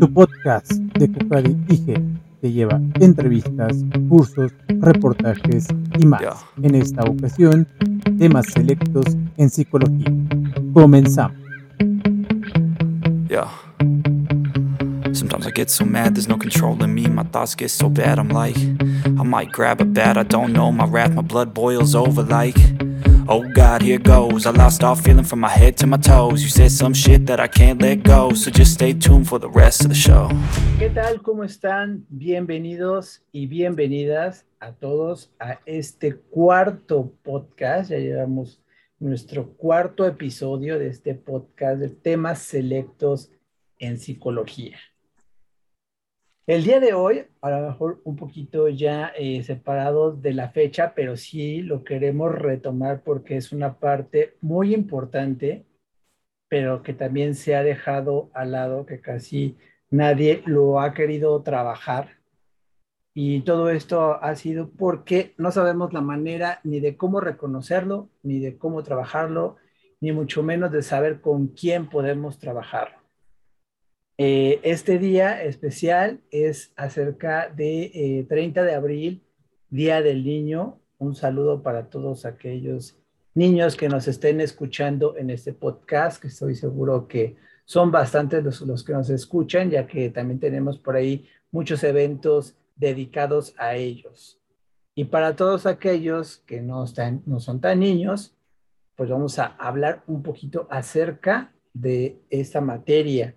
Tu podcast de Cucari IG te lleva entrevistas, cursos, reportajes y más. En esta ocasión, temas selectos en psicología. Comenzamos. Yeah. Sometimes I get so mad, there's no controlling me. My thoughts get so bad, I'm like, I might grab a bat, I don't know. My wrath, my blood boils over like. Oh God, here goes. I lost all feeling from my head to my toes. You said some shit that I can't let go. So just stay tuned for the rest of the show. ¿Qué tal? ¿Cómo están? Bienvenidos y bienvenidas a todos a este cuarto podcast. Ya llevamos nuestro cuarto episodio de este podcast de temas selectos en psicología. El día de hoy, a lo mejor un poquito ya eh, separados de la fecha, pero sí lo queremos retomar porque es una parte muy importante, pero que también se ha dejado al lado, que casi nadie lo ha querido trabajar. Y todo esto ha sido porque no sabemos la manera ni de cómo reconocerlo, ni de cómo trabajarlo, ni mucho menos de saber con quién podemos trabajarlo. Eh, este día especial es acerca de 30 eh, de abril, Día del Niño. Un saludo para todos aquellos niños que nos estén escuchando en este podcast, que estoy seguro que son bastantes los, los que nos escuchan, ya que también tenemos por ahí muchos eventos dedicados a ellos. Y para todos aquellos que no, están, no son tan niños, pues vamos a hablar un poquito acerca de esta materia.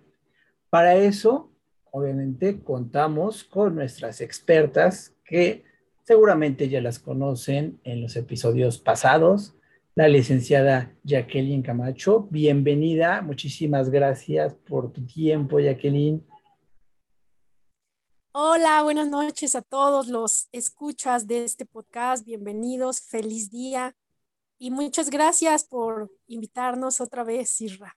Para eso, obviamente, contamos con nuestras expertas que seguramente ya las conocen en los episodios pasados. La licenciada Jacqueline Camacho, bienvenida. Muchísimas gracias por tu tiempo, Jacqueline. Hola, buenas noches a todos los escuchas de este podcast. Bienvenidos, feliz día y muchas gracias por invitarnos otra vez, Sirra.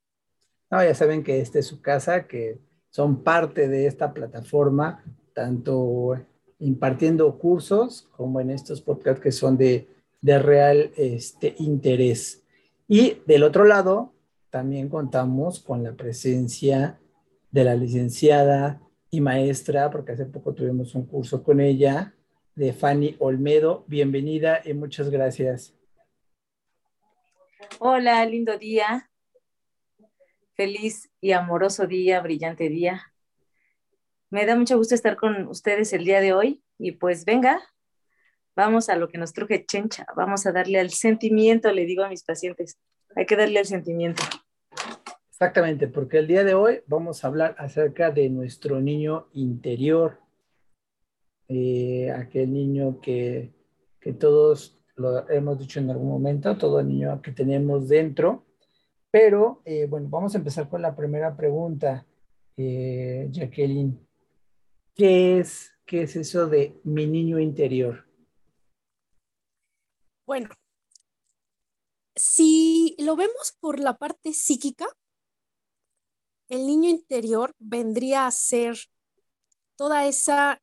No, ya saben que esta es su casa, que son parte de esta plataforma, tanto impartiendo cursos como en estos podcasts que son de, de real este, interés. Y del otro lado, también contamos con la presencia de la licenciada y maestra, porque hace poco tuvimos un curso con ella, de Fanny Olmedo. Bienvenida y muchas gracias. Hola, lindo día feliz y amoroso día, brillante día. Me da mucho gusto estar con ustedes el día de hoy y pues venga, vamos a lo que nos truje Chencha, vamos a darle al sentimiento, le digo a mis pacientes, hay que darle al sentimiento. Exactamente, porque el día de hoy vamos a hablar acerca de nuestro niño interior, eh, aquel niño que, que todos lo hemos dicho en algún momento, todo niño que tenemos dentro, pero eh, bueno, vamos a empezar con la primera pregunta, eh, Jacqueline. ¿Qué es, ¿Qué es eso de mi niño interior? Bueno, si lo vemos por la parte psíquica, el niño interior vendría a ser toda esa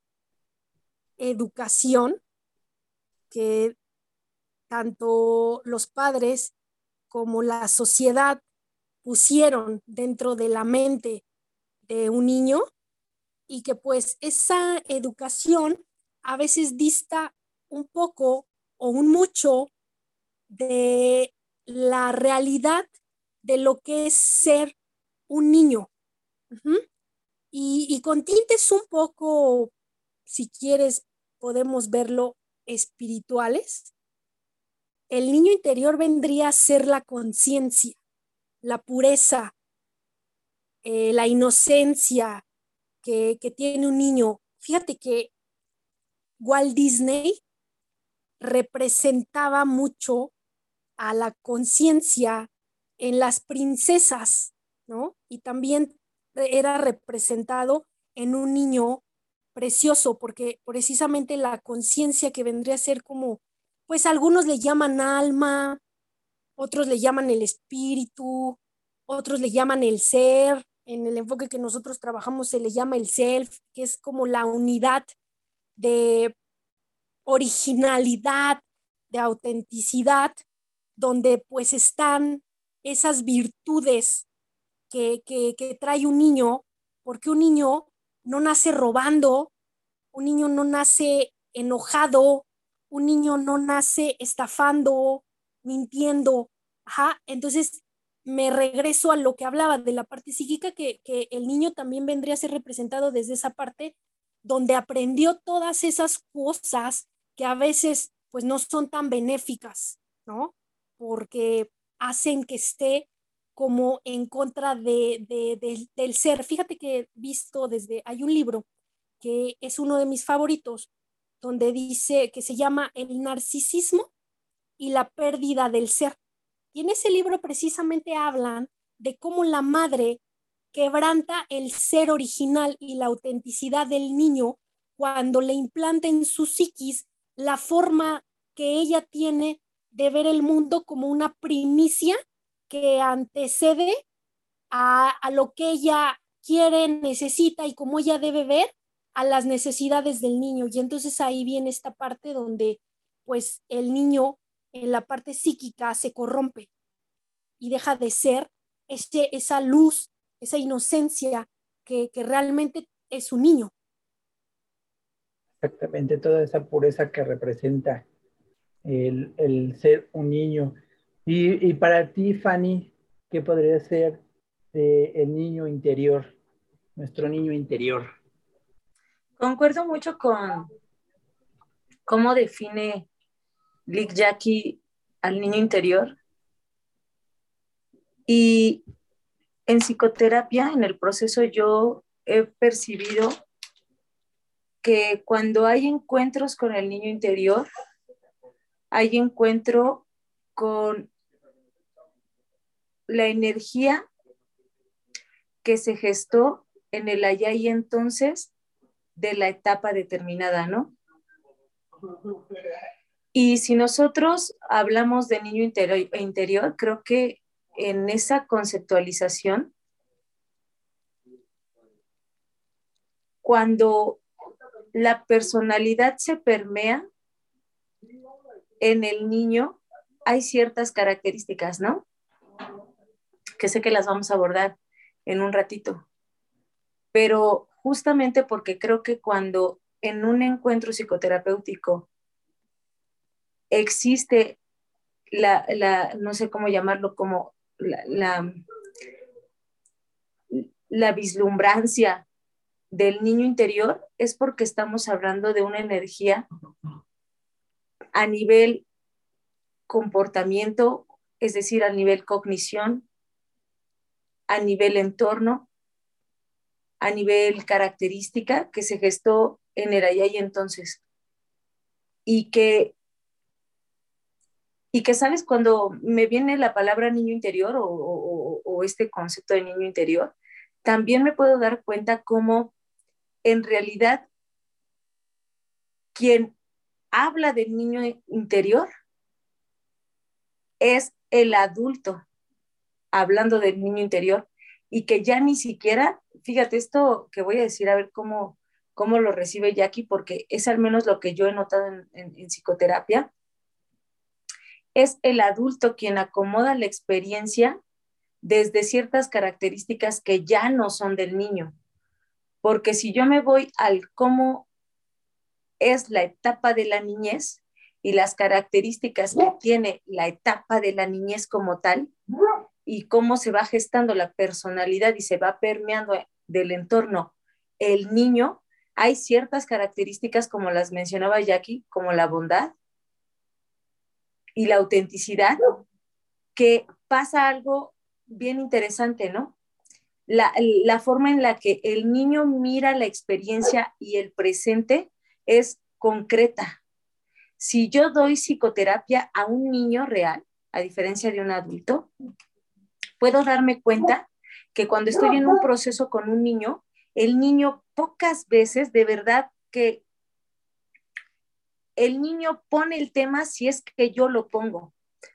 educación que tanto los padres como la sociedad pusieron dentro de la mente de un niño y que pues esa educación a veces dista un poco o un mucho de la realidad de lo que es ser un niño. y, con tintes un poco, si quieres, podemos verlo espirituales, el niño interior vendría a ser la conciencia, la pureza, eh, la inocencia que, que tiene un niño. Fíjate que Walt Disney representaba mucho a la conciencia en las princesas, ¿no? Y también era representado en un niño precioso, porque precisamente la conciencia que vendría a ser como pues algunos le llaman alma, otros le llaman el espíritu, otros le llaman el ser. En el enfoque que nosotros trabajamos se le llama el self, que es como la unidad de originalidad, de autenticidad, donde pues están esas virtudes que, que, que trae un niño, porque un niño no nace robando, un niño no nace enojado, un niño no nace estafando, mintiendo. Ajá, entonces me regreso a lo que hablaba de la parte psíquica, que, que el niño también vendría a ser representado desde esa parte donde aprendió todas esas cosas que a veces pues no son tan benéficas, ¿no? Porque hacen que esté como en contra de, del ser. Fíjate que he visto desde, hay un libro que es uno de mis favoritos, donde dice que se llama El narcisismo y la pérdida del ser. Y en ese libro precisamente hablan de cómo la madre quebranta el ser original y la autenticidad del niño cuando le implanta en su psiquis la forma que ella tiene de ver el mundo como una primicia que antecede a, a lo que ella quiere, necesita y como ella debe ver a las necesidades del niño. Y entonces ahí viene esta parte donde pues el niño en la parte psíquica se corrompe y deja de ser ese, esa luz, esa inocencia que, que realmente es un niño. Exactamente, toda esa pureza que representa el, el ser un niño. Y, y, para ti, Fanny, ¿qué podría ser el niño interior, nuestro niño interior? Concuerdo mucho con cómo define Lick Jackie al niño interior. Y en psicoterapia, en el proceso, yo he percibido que cuando hay encuentros con el niño interior, hay encuentro con la energía que se gestó en el allá y entonces de la etapa determinada, ¿no? Y si nosotros hablamos de niño interior, creo que en esa conceptualización, cuando la personalidad se permea en el niño, hay ciertas características, ¿no? Que sé que las vamos a abordar en un ratito. Pero justamente porque creo que cuando en un encuentro psicoterapéutico existe la, no sé cómo llamarlo, como la, la vislumbrancia del niño interior, es porque estamos hablando de una energía a nivel comportamiento, es decir, a nivel cognición, a nivel entorno, a nivel característica que se gestó en allá y entonces. Y que, y que, ¿sabes? Cuando me viene la palabra niño interior o, o este concepto de niño interior, también me puedo dar cuenta cómo en realidad quien habla del niño interior es el adulto hablando del niño interior y que ya ni siquiera fíjate, esto que voy a decir, a ver cómo, cómo lo recibe Jackie, porque es al menos lo que yo he notado en, en psicoterapia, es el adulto quien acomoda la experiencia desde ciertas características que ya no son del niño. Porque si yo me voy al cómo es la etapa de la niñez y las características que tiene la etapa de la niñez como tal, y cómo se va gestando la personalidad y se va permeando del entorno, el niño, hay ciertas características como las mencionaba Jackie, como la bondad y la autenticidad, que pasa algo bien interesante, ¿no? La, la, forma en la que el niño mira la experiencia y el presente es concreta. Si yo doy psicoterapia a un niño real, a diferencia de un adulto, puedo darme cuenta que cuando estoy en un proceso con un niño, el niño pocas veces, de verdad que el niño pone el tema si es que yo lo pongo,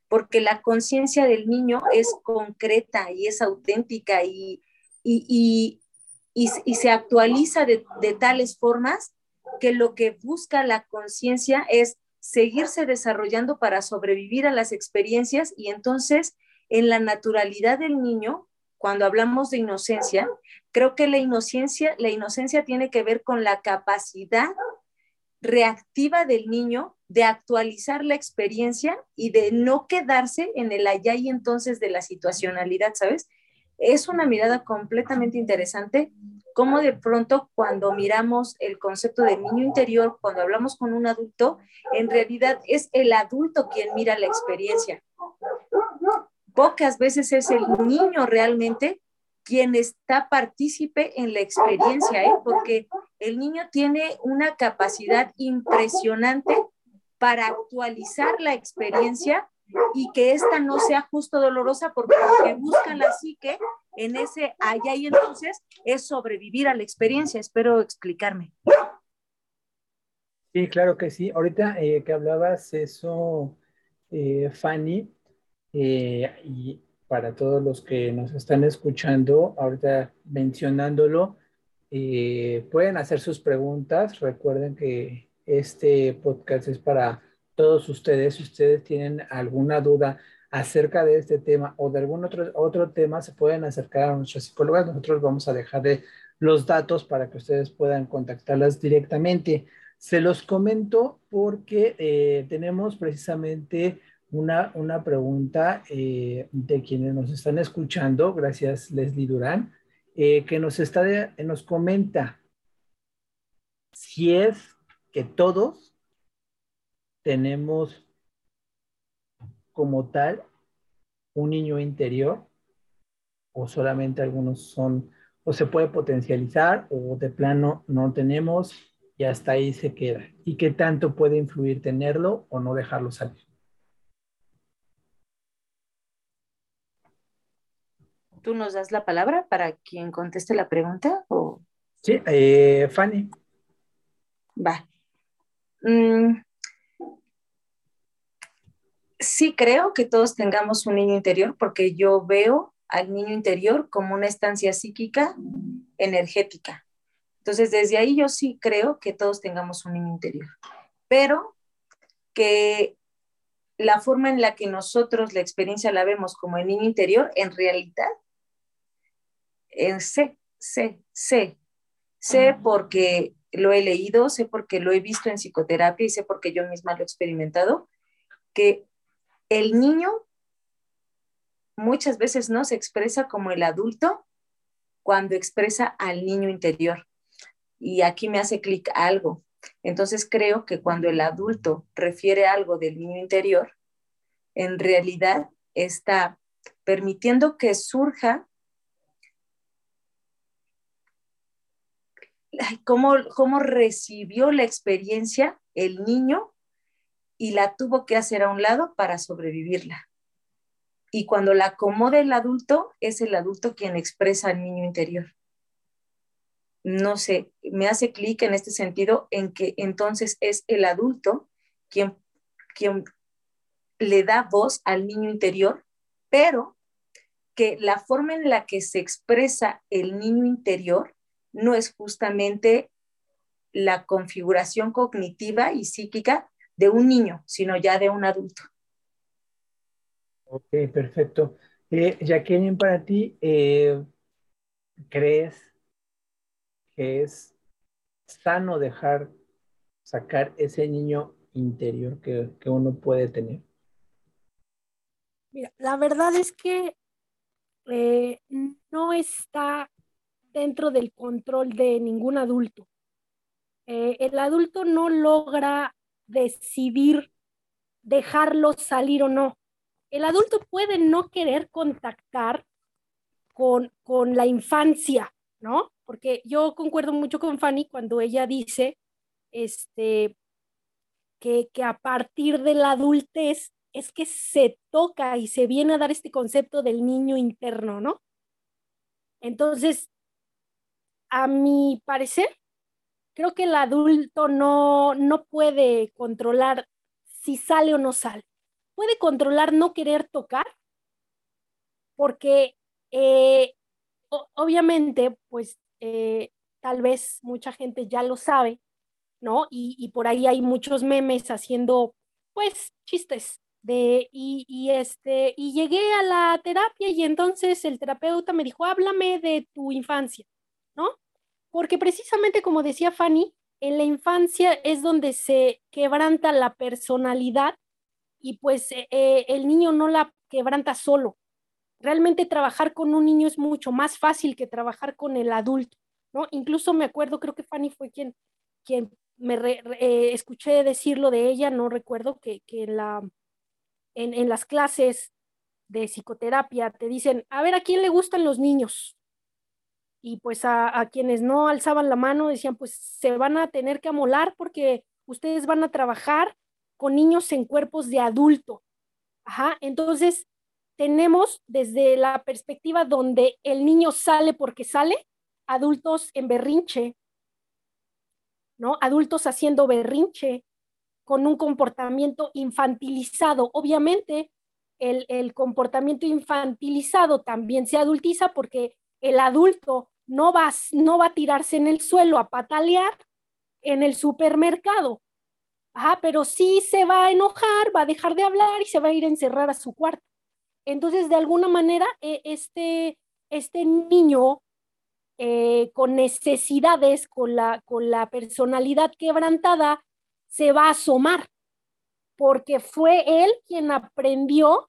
porque la conciencia del niño es concreta y es auténtica y, y, y, y se actualiza de, de tales formas que lo que busca la conciencia es seguirse desarrollando para sobrevivir a las experiencias y entonces en la naturalidad del niño cuando hablamos de inocencia, creo que la inocencia, la inocencia tiene que ver con la capacidad reactiva del niño de actualizar la experiencia y de no quedarse en el allá y entonces de la situacionalidad, ¿sabes? Es una mirada completamente interesante, como de pronto cuando miramos el concepto del niño interior, cuando hablamos con un adulto, en realidad es el adulto quien mira la experiencia pocas veces es el niño realmente quien está partícipe en la experiencia, ¿eh? porque el niño tiene una capacidad impresionante para actualizar la experiencia y que ésta no sea justo dolorosa, porque lo que busca la psique en ese allá y entonces es sobrevivir a la experiencia. Espero explicarme. Sí, claro que sí. Ahorita eh, que hablabas eso, eh, Fanny, eh, y para todos los que nos están escuchando, ahorita mencionándolo, eh, pueden hacer sus preguntas. Recuerden que este podcast es para todos ustedes. Si ustedes tienen alguna duda acerca de este tema o de algún otro, otro tema, se pueden acercar a nuestras psicólogas. Nosotros vamos a dejarle los datos para que ustedes puedan contactarlas directamente. Se los comento porque eh, tenemos precisamente una, una pregunta eh, de quienes nos están escuchando, gracias Leslie Durán, eh, que nos, está nos comenta si es que todos tenemos como tal un niño interior o solamente algunos son o se puede potencializar o de plano no tenemos y hasta ahí se queda. ¿Y qué tanto puede influir tenerlo o no dejarlo salir? ¿Tú nos das la palabra para quien conteste la pregunta? O... Sí, eh, Fanny. Va. Mm, sí creo que todos tengamos un niño interior porque yo veo al niño interior como una estancia psíquica energética. Entonces, desde ahí yo sí creo que todos tengamos un niño interior, pero que la forma en la que nosotros la experiencia la vemos como el niño interior, en realidad sé, sé, sé, sé porque lo he leído, sé porque lo he visto en psicoterapia y sé porque yo misma lo he experimentado, que el niño muchas veces no se expresa como el adulto cuando expresa al niño interior. Y aquí me hace clic algo. Entonces creo que cuando el adulto refiere algo del niño interior, en realidad está permitiendo que surja cómo, cómo recibió la experiencia el niño y la tuvo que hacer a un lado para sobrevivirla. Y cuando la acomoda el adulto, es el adulto quien expresa al niño interior. No sé, me hace clic en este sentido en que entonces es el adulto quien, quien le da voz al niño interior, pero que la forma en la que se expresa el niño interior no es justamente la configuración cognitiva y psíquica de un niño, sino ya de un adulto. Ok, perfecto. Eh, Jacqueline, para ti, eh, ¿crees que es sano dejar sacar ese niño interior que, que uno puede tener? Mira, la verdad es que eh, no está dentro del control de ningún adulto. Eh, el adulto no logra decidir dejarlo salir o no. El adulto puede no querer contactar con, con la infancia, ¿no? Porque yo concuerdo mucho con Fanny cuando ella dice este, que, que a partir de la adultez es que se toca y se viene a dar este concepto del niño interno, ¿no? Entonces, a mi parecer, creo que el adulto no, no puede controlar si sale o no sale. Puede controlar no querer tocar, porque eh, obviamente, pues eh, tal vez mucha gente ya lo sabe, ¿no? Y, y, por ahí hay muchos memes haciendo, pues, chistes De, y, y, este, y llegué a la terapia y entonces el terapeuta me dijo, háblame de tu infancia, ¿no? Porque precisamente como decía Fanny, en la infancia es donde se quebranta la personalidad y pues eh, eh, el niño no la quebranta solo. Realmente trabajar con un niño es mucho más fácil que trabajar con el adulto, ¿no? Incluso me acuerdo, creo que Fanny fue quien, quien me eh, escuché decirlo de ella, no recuerdo que, que la, en, en las clases de psicoterapia te dicen, a ver, ¿a quién le gustan los niños? Y pues a, quienes no alzaban la mano decían, pues se van a tener que amolar porque ustedes van a trabajar con niños en cuerpos de adulto. Ajá, entonces tenemos desde la perspectiva donde el niño sale porque sale, adultos en berrinche, ¿no? Adultos haciendo berrinche con un comportamiento infantilizado. Obviamente, el, el comportamiento infantilizado también se adultiza porque el adulto no va, no va a tirarse en el suelo a patalear en el supermercado. Ajá, pero sí se va a enojar, va a dejar de hablar y se va a ir a encerrar a su cuarto. Entonces, de alguna manera, e, este, este niño eh, con necesidades, con la, con la personalidad quebrantada, se va a asomar, porque fue él quien aprendió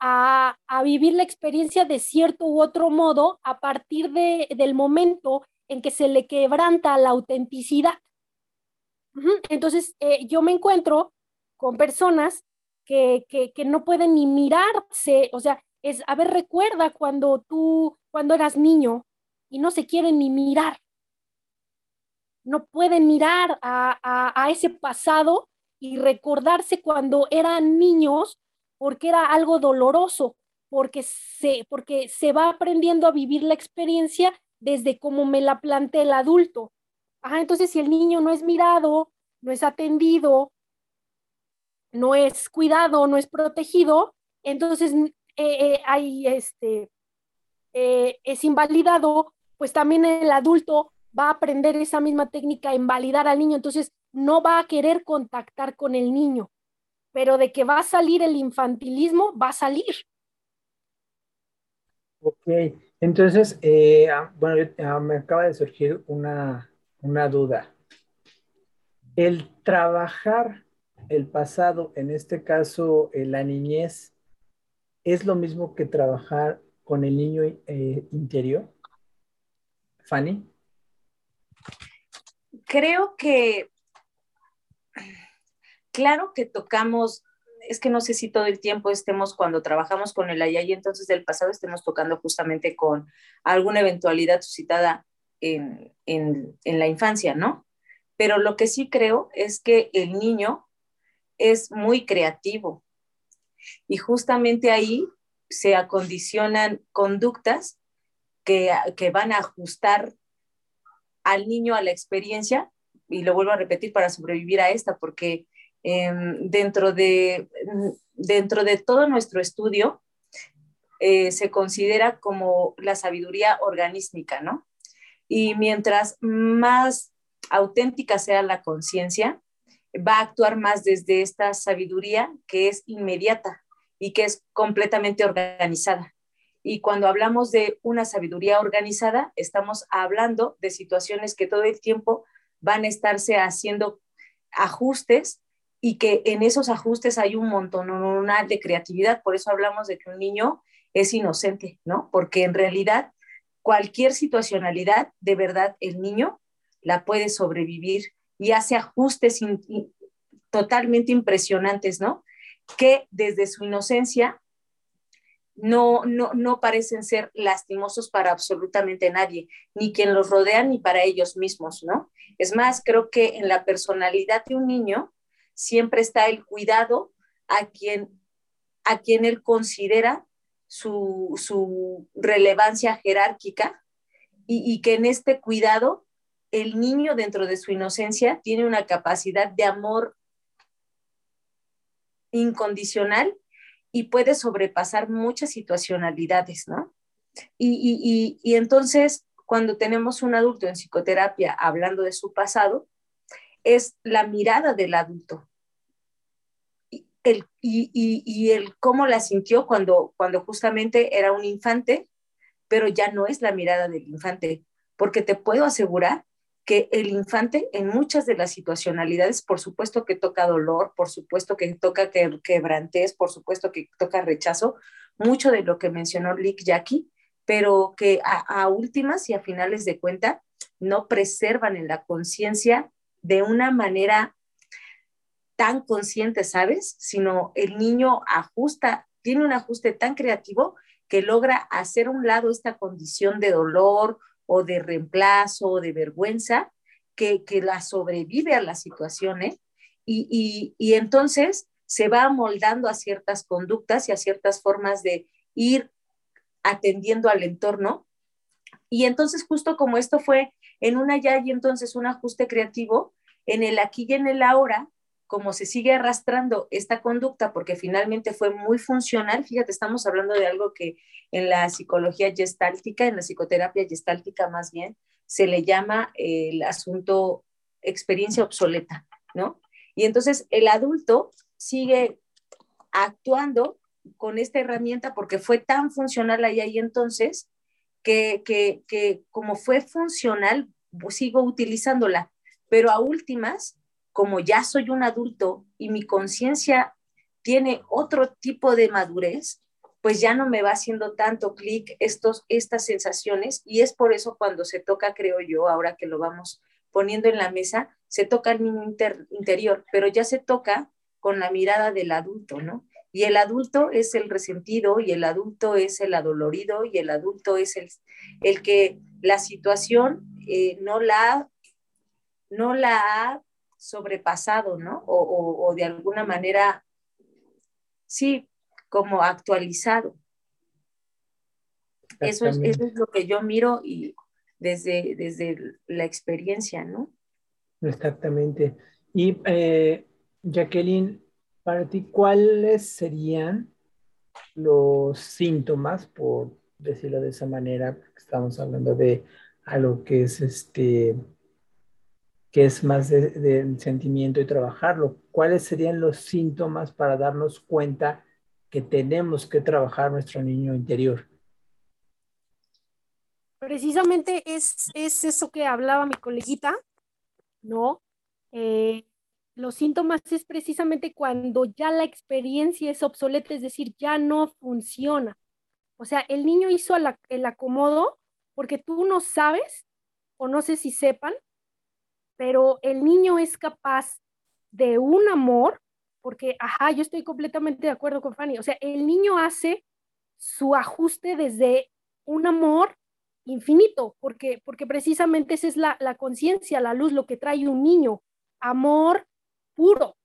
a, vivir la experiencia de cierto u otro modo a partir de, del momento en que se le quebranta la autenticidad. Entonces, eh, yo me encuentro con personas que, que, que, no pueden ni mirarse, o sea, es, a ver, recuerda cuando tú, cuando eras niño y no se quieren ni mirar. No pueden mirar a, a, a ese pasado y recordarse cuando eran niños porque era algo doloroso, porque se, porque se va aprendiendo a vivir la experiencia desde como me la plantea el adulto. Ajá, entonces si el niño no es mirado, no es atendido, no es cuidado, no es protegido, entonces eh, eh, este, eh, es invalidado, pues también el adulto va a aprender esa misma técnica invalidar al niño, entonces no va a querer contactar con el niño pero de que va a salir el infantilismo, va a salir. Ok, entonces, eh, ah, bueno, ah, me acaba de surgir una, una duda. El trabajar el pasado, en este caso eh, la niñez, ¿es lo mismo que trabajar con el niño eh, interior? Fanny. Creo que claro que tocamos, es que no sé si todo el tiempo estemos cuando trabajamos con el allá y entonces del pasado estemos tocando justamente con alguna eventualidad suscitada en, en, en la infancia, ¿no? Pero lo que sí creo es que el niño es muy creativo y justamente ahí se acondicionan conductas que, que, van a ajustar al niño a la experiencia, y lo vuelvo a repetir para sobrevivir a esta, porque Em, dentro, de, dentro de todo nuestro estudio, eh, se considera como la sabiduría organística, ¿no? Y mientras más auténtica sea la conciencia, va a actuar más desde esta sabiduría que es inmediata y que es completamente organizada. Y cuando hablamos de una sabiduría organizada, estamos hablando de situaciones que todo el tiempo van a estarse haciendo ajustes y que en esos ajustes hay un montón de creatividad. Por eso hablamos de que un niño es inocente, ¿no? Porque en realidad cualquier situacionalidad, de verdad, el niño la puede sobrevivir y hace ajustes totalmente impresionantes, ¿no? Que desde su inocencia no, no, no parecen ser lastimosos para absolutamente nadie, ni quien los rodea, ni para ellos mismos, ¿no? Es más, creo que en la personalidad de un niño siempre está el cuidado a quien, a quien él considera su, su relevancia jerárquica y, y que en este cuidado el niño dentro de su inocencia tiene una capacidad de amor incondicional y puede sobrepasar muchas situacionalidades, ¿no? Y, y, y, entonces, cuando tenemos un adulto en psicoterapia hablando de su pasado, es la mirada del adulto. el, y, el cómo la sintió cuando, cuando justamente era un infante, pero ya no es la mirada del infante, porque te puedo asegurar que el infante en muchas de las situacionalidades, por supuesto que toca dolor, por supuesto que toca que, quebrantes, por supuesto que toca rechazo, mucho de lo que mencionó Lick Jackie, pero que a, últimas y a finales de cuenta no preservan en la conciencia de una manera tan consciente, ¿sabes? Sino el niño ajusta, tiene un ajuste tan creativo que logra hacer a un lado esta condición de dolor o de reemplazo o de vergüenza que, la sobrevive a las situaciones y, y, entonces se va moldando a ciertas conductas y a ciertas formas de ir atendiendo al entorno. Y entonces justo como esto fue en una ya y entonces un ajuste creativo, en el aquí y en el ahora, como se sigue arrastrando esta conducta, porque finalmente fue muy funcional, fíjate, estamos hablando de algo que en la psicología gestáltica, en la psicoterapia gestáltica más bien, se le llama el asunto experiencia obsoleta, ¿no? Y entonces el adulto sigue actuando con esta herramienta porque fue tan funcional ahí, ahí entonces que, que, que como fue funcional, pues sigo utilizándola, pero a últimas como ya soy un adulto y mi conciencia tiene otro tipo de madurez, pues ya no me va haciendo tanto clic estos estas sensaciones y es por eso cuando se toca, creo yo, ahora que lo vamos poniendo en la mesa, se toca el niño interior, pero ya se toca con la mirada del adulto, ¿no? Y el adulto es el resentido y el adulto es el adolorido y el adulto es el, el que la situación eh, no, la, no la ha sobrepasado, ¿no? O, de alguna manera, sí, como actualizado. Eso es, eso es, lo que yo miro y desde, desde la experiencia, ¿no? Exactamente. Y eh, Jacqueline, para ti, ¿cuáles serían los síntomas, por decirlo de esa manera, estamos hablando de algo que es este que es más de, sentimiento y trabajarlo. ¿Cuáles serían los síntomas para darnos cuenta que tenemos que trabajar nuestro niño interior? Precisamente es, es eso que hablaba mi coleguita, ¿no? Eh, los síntomas es precisamente cuando ya la experiencia es obsoleta, es decir, ya no funciona. O sea, el niño hizo el acomodo porque tú no sabes, o no sé si sepan, pero el niño es capaz de un amor, porque, ajá, yo estoy completamente de acuerdo con Fanny, o sea, el niño hace su ajuste desde un amor infinito, porque, porque precisamente esa es la, la conciencia, la luz, lo que trae un niño, amor puro,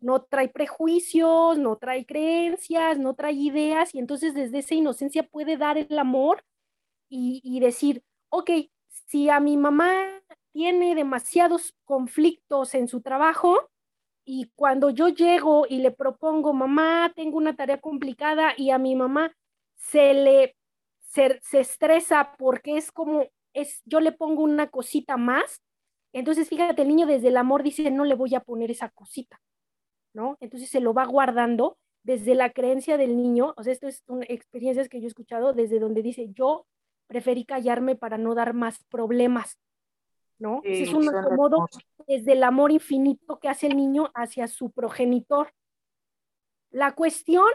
no trae prejuicios, no trae creencias, no trae ideas, y entonces desde esa inocencia puede dar el amor y, decir, ok, si a mi mamá tiene demasiados conflictos en su trabajo y cuando yo llego y le propongo, mamá, tengo una tarea complicada y a mi mamá se le se, estresa porque es como es yo le pongo una cosita más, entonces fíjate, el niño desde el amor dice, no le voy a poner esa cosita, ¿no? Entonces se lo va guardando desde la creencia del niño, o sea, esto es una, experiencias que yo he escuchado desde donde dice, yo preferí callarme para no dar más problemas, ¿no? es un acomodo desde el amor infinito que hace el niño hacia su progenitor. La cuestión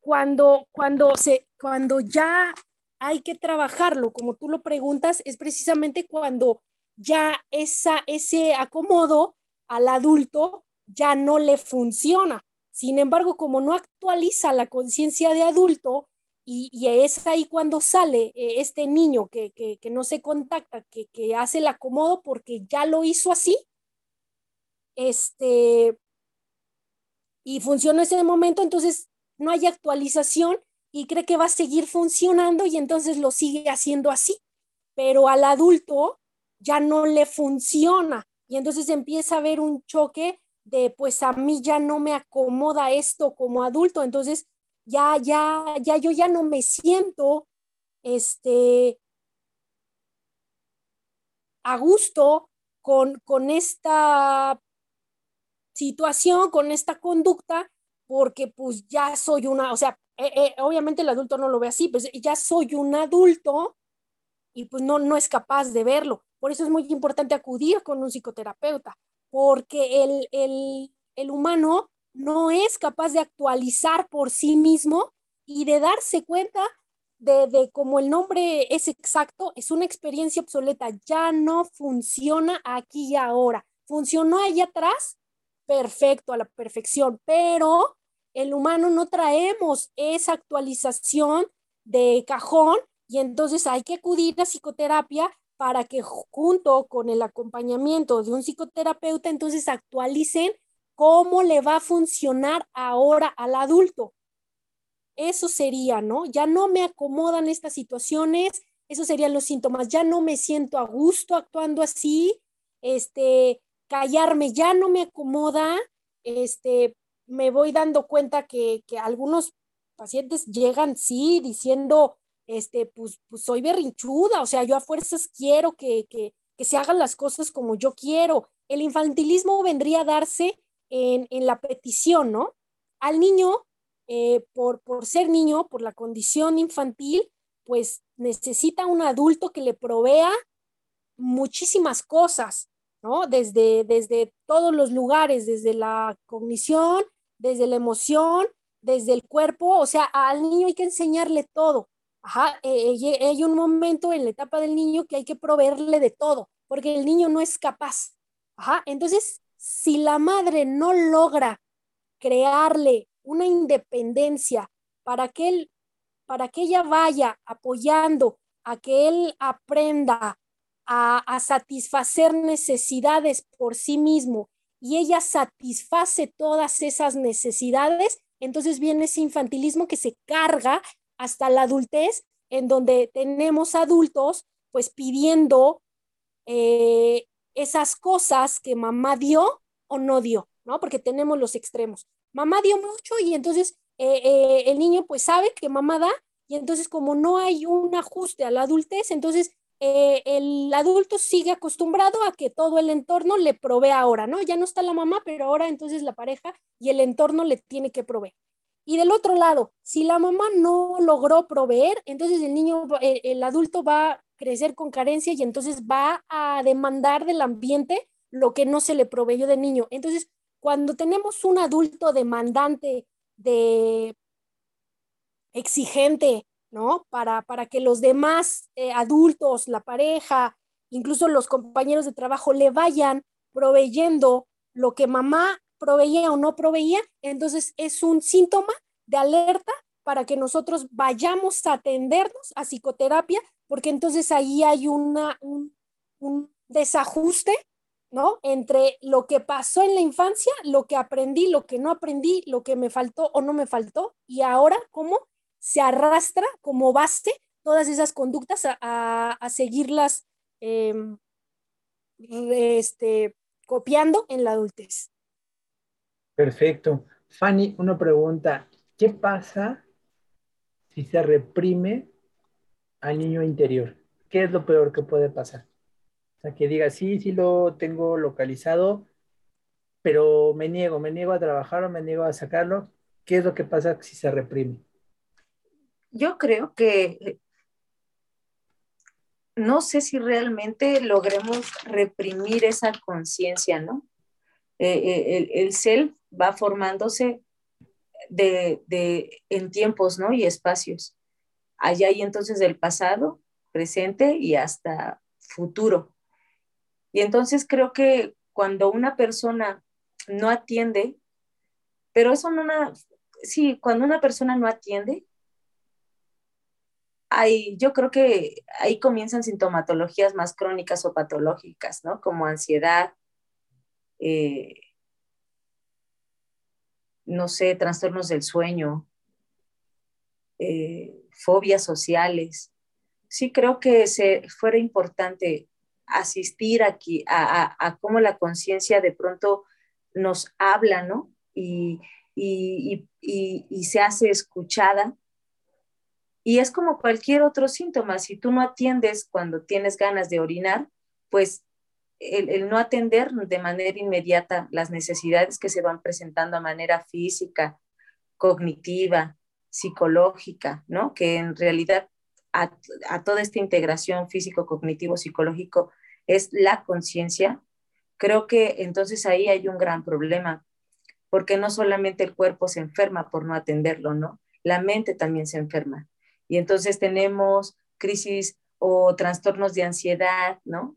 cuando, cuando, se, cuando ya hay que trabajarlo, como tú lo preguntas, es precisamente cuando ya esa, ese acomodo al adulto ya no le funciona. Sin embargo, como no actualiza la conciencia de adulto, y, es ahí cuando sale eh, este niño que, no se contacta, que, hace el acomodo porque ya lo hizo así, este, y funcionó ese momento, entonces no hay actualización y cree que va a seguir funcionando y entonces lo sigue haciendo así, pero al adulto ya no le funciona. Y entonces empieza a haber un choque de pues a mí ya no me acomoda esto como adulto, entonces ya, ya, ya yo ya no me siento este, a gusto con, con esta situación, con esta conducta, porque pues ya soy una, o sea, eh, eh, obviamente el adulto no lo ve así, pues ya soy un adulto y pues no, no es capaz de verlo. Por eso es muy importante acudir con un psicoterapeuta, porque el, el, el humano no es capaz de actualizar por sí mismo y de darse cuenta de, de como el nombre es exacto, es una experiencia obsoleta, ya no funciona aquí y ahora. Funcionó allá atrás, perfecto, a la perfección, pero el humano no traemos esa actualización de cajón y entonces hay que acudir a psicoterapia para que junto con el acompañamiento de un psicoterapeuta entonces actualicen cómo le va a funcionar ahora al adulto. Eso sería, ¿no? Ya no me acomodan estas situaciones, esos serían los síntomas, ya no me siento a gusto actuando así, este, callarme ya no me acomoda, este, me voy dando cuenta que, que algunos pacientes llegan, sí, diciendo, este, pues, pues soy berrinchuda, o sea, yo a fuerzas quiero que, que, que se hagan las cosas como yo quiero. El infantilismo vendría a darse en, en la petición, ¿no? Al niño, eh, por, por ser niño, por la condición infantil, pues necesita un adulto que le provea muchísimas cosas, ¿no? Desde, desde todos los lugares, desde la cognición, desde la emoción, desde el cuerpo, o sea, al niño hay que enseñarle todo. Ajá, eh, eh, hay un momento en la etapa del niño que hay que proveerle de todo, porque el niño no es capaz. Ajá, entonces, si la madre no logra crearle una independencia para que él, para que ella vaya apoyando a que él aprenda a, a satisfacer necesidades por sí mismo y ella satisface todas esas necesidades, entonces viene ese infantilismo que se carga hasta la adultez, en donde tenemos adultos pues pidiendo eh, esas cosas que mamá dio o no dio, ¿no? Porque tenemos los extremos. Mamá dio mucho y entonces eh, eh, el niño pues sabe que mamá da y entonces como no hay un ajuste a la adultez, entonces el adulto sigue acostumbrado a que todo el entorno le provee ahora, ¿no? Ya no está la mamá, pero ahora entonces la pareja y el entorno le tiene que proveer. Y del otro lado, si la mamá no logró proveer, entonces el niño, el, adulto va a crecer con carencia y entonces va a demandar del ambiente lo que no se le proveyó de niño. Entonces, cuando tenemos un adulto demandante, de exigente, ¿no? Para, para que los demás eh, adultos, la pareja, incluso los compañeros de trabajo le vayan proveyendo lo que mamá proveía o no proveía, entonces es un síntoma de alerta para que nosotros vayamos a atendernos a psicoterapia, porque entonces ahí hay una, un, desajuste, ¿no? Entre lo que pasó en la infancia, lo que aprendí, lo que no aprendí, lo que me faltó o no me faltó, y ahora cómo se arrastra como base todas esas conductas a, seguirlas eh, este, copiando en la adultez. Perfecto. Fanny, una pregunta. ¿Qué pasa si se reprime al niño interior? ¿Qué es lo peor que puede pasar? O sea, que diga, sí, sí lo tengo localizado, pero me niego, me niego a trabajar o me niego a sacarlo. ¿Qué es lo que pasa si se reprime? Yo creo que no sé si realmente logremos reprimir esa conciencia, ¿no? Eh, eh, el, el self va formándose de, de, en tiempos ¿no? y espacios. Allá hay entonces el pasado, presente y hasta futuro. Y entonces creo que cuando una persona no atiende, pero eso no, una, sí, cuando una persona no atiende, hay, yo creo que ahí comienzan sintomatologías más crónicas o patológicas, ¿no? Como ansiedad, eh, no sé, trastornos del sueño, eh, fobias sociales. Sí creo que se, fuera importante asistir aquí a, a, cómo la conciencia de pronto nos habla, ¿no? Y, y, y, y, se hace escuchada. Y es como cualquier otro síntoma, si tú no atiendes cuando tienes ganas de orinar, pues el, no atender de manera inmediata las necesidades que se van presentando a manera física cognitiva, psicológica, ¿no? Que en realidad a, a toda esta integración físico-cognitivo-psicológico es la conciencia, creo que entonces ahí hay un gran problema, porque no solamente el cuerpo se enferma por no atenderlo, ¿no? La mente también se enferma. Y entonces tenemos crisis o trastornos de ansiedad, ¿no?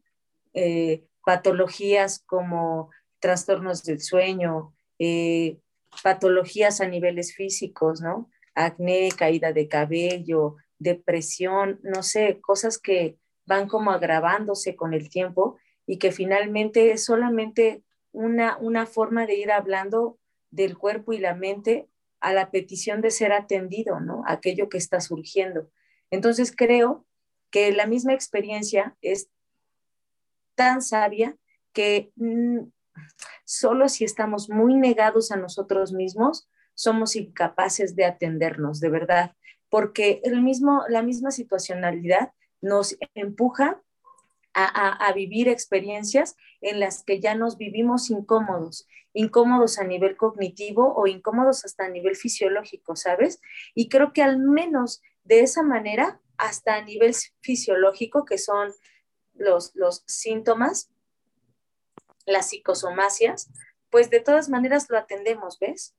Eh, patologías como trastornos del sueño, eh, patologías a niveles físicos, ¿no? Acné, caída de cabello, depresión, no sé, cosas que van como agravándose con el tiempo y que finalmente es solamente una, una forma de ir hablando del cuerpo y la mente a la petición de ser atendido, ¿no? Aquello que está surgiendo. Entonces creo que la misma experiencia es tan sabia que mm, solo si estamos muy negados a nosotros mismos, somos incapaces de atendernos, de verdad, porque el mismo, la misma situacionalidad nos empuja a, vivir experiencias en las que ya nos vivimos incómodos, incómodos a nivel cognitivo o incómodos hasta a nivel fisiológico, ¿sabes? Y creo que al menos de esa manera, hasta a nivel fisiológico, que son los, los síntomas, las psicosomasias, pues de todas maneras lo atendemos, ¿ves?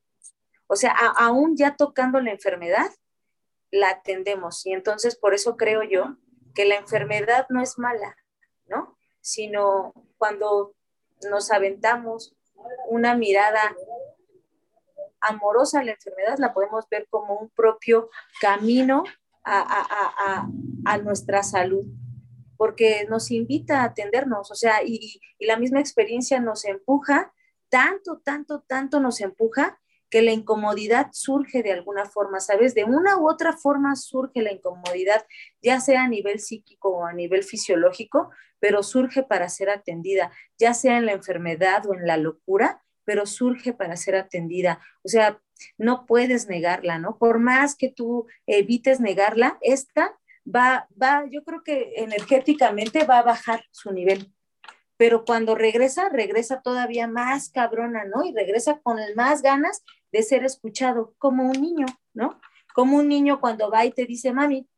O sea, aún ya tocando la enfermedad, la atendemos. Y entonces por eso creo yo que la enfermedad no es mala, ¿no? Sino cuando nos aventamos una mirada amorosa a la enfermedad, la podemos ver como un propio camino a, nuestra salud, porque nos invita a atendernos, o sea, y, la misma experiencia nos empuja, tanto, tanto, tanto nos empuja que la incomodidad surge de alguna forma, ¿sabes? De una u otra forma surge la incomodidad, ya sea a nivel psíquico o a nivel fisiológico, pero surge para ser atendida, ya sea en la enfermedad o en la locura, pero surge para ser atendida. O sea, no puedes negarla, ¿no? Por más que tú evites negarla, esta va, va, yo creo que energéticamente va a bajar su nivel pero cuando regresa, regresa todavía más cabrona, ¿no? Y regresa con más ganas de ser escuchado, como un niño, ¿no? Como un niño cuando va y te dice, mami,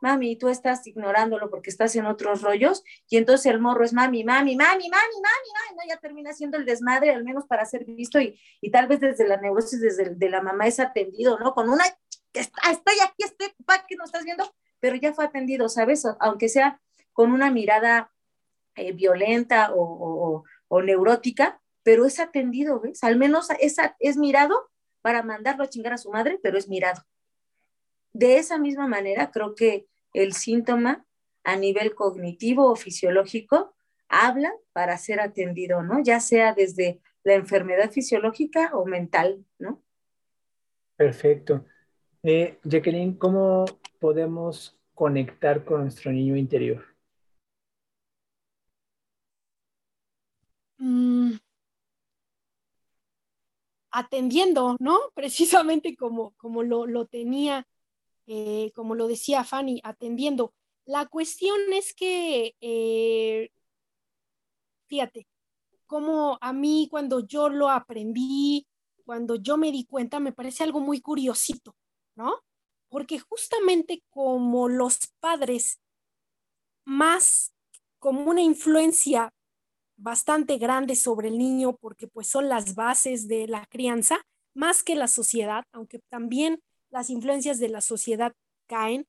mami, tú estás ignorándolo porque estás en otros rollos, y entonces el morro es mami, mami, mami, mami, mami, mami, ¿no? Ya termina siendo el desmadre, al menos para ser visto, y, y tal vez desde la neurosis, desde de la mamá es atendido, ¿no? Con una, estoy aquí, estoy ocupada, que no estás viendo, pero ya fue atendido, ¿sabes? Aunque sea con una mirada eh, violenta o, neurótica, pero es atendido, ¿ves? Al menos es, es mirado para mandarlo a chingar a su madre, pero es mirado. De esa misma manera, creo que el síntoma a nivel cognitivo o fisiológico habla para ser atendido, ¿no? Ya sea desde la enfermedad fisiológica o mental, ¿no? Perfecto. Eh, Jacqueline, ¿cómo podemos conectar con nuestro niño interior? Mm, atendiendo, ¿no? Precisamente como, como lo, tenía, eh, como lo decía Fanny, atendiendo. La cuestión es que, eh, fíjate, como a mí cuando yo lo aprendí, cuando yo me di cuenta, me parece algo muy curiosito, ¿no? Porque justamente como los padres más como una influencia bastante grande sobre el niño porque pues son las bases de la crianza, más que la sociedad, aunque también las influencias de la sociedad caen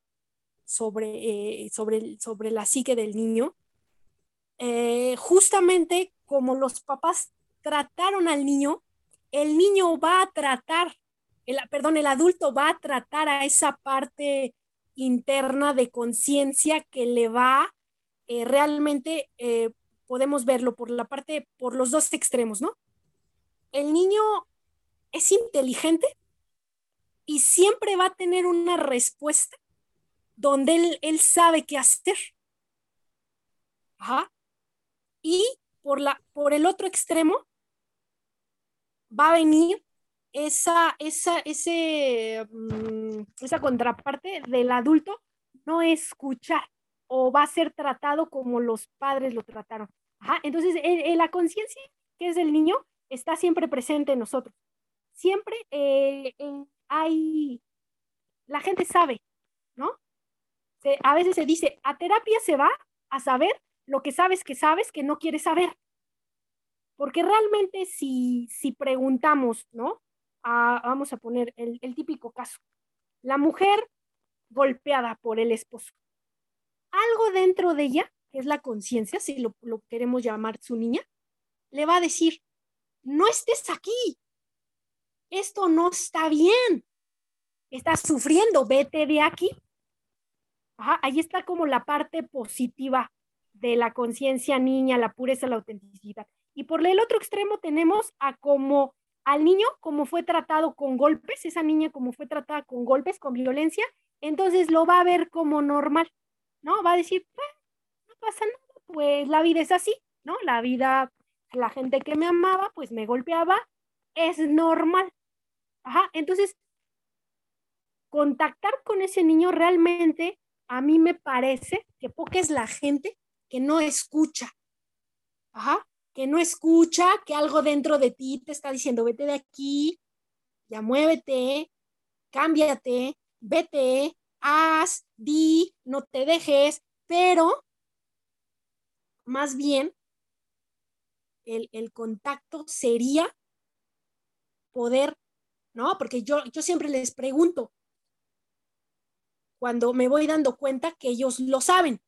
sobre, eh, sobre, sobre la psique del niño. Eh, justamente como los papás trataron al niño, el niño va a tratar, el, perdón, el adulto va a tratar a esa parte interna de conciencia que le va eh, realmente podemos verlo por la parte, por los dos extremos, ¿no? El niño es inteligente y siempre va a tener una respuesta donde él, sabe qué hacer. Ajá. Y por, la, por el otro extremo va a venir esa, esa, ese, mm, esa contraparte del adulto no escuchar o va a ser tratado como los padres lo trataron. entonces, la conciencia que es del niño está siempre presente en nosotros. Siempre, eh, hay, la gente sabe, ¿no? a veces se dice, a terapia se va a saber lo que sabes que sabes que no quieres saber. Porque realmente si, si preguntamos, ¿no? Vamos a poner el, típico caso. La mujer golpeada por el esposo. Algo dentro de ella, que es la conciencia, si lo, queremos llamar su niña, le va a decir, no estés aquí, esto no está bien, estás sufriendo, vete de aquí. ahí está como la parte positiva de la conciencia niña, la pureza, la autenticidad. Y por el otro extremo tenemos a como al niño, como fue tratado con golpes, esa niña como fue tratada con golpes, con violencia, entonces lo va a ver como normal, ¿no? Va a decir, no pasa nada, pues la vida es así, ¿no? La vida, la gente que me amaba, pues me golpeaba, es normal. Ajá, entonces, contactar con ese niño realmente a mí me parece que poca es la gente que no escucha. Ajá, que no escucha, que algo dentro de ti te está diciendo, vete de aquí, ya muévete, cámbiate, vete, haz, di, no te dejes, pero más bien el, contacto sería poder, ¿no? Porque yo, yo siempre les pregunto, cuando me voy dando cuenta que ellos lo saben.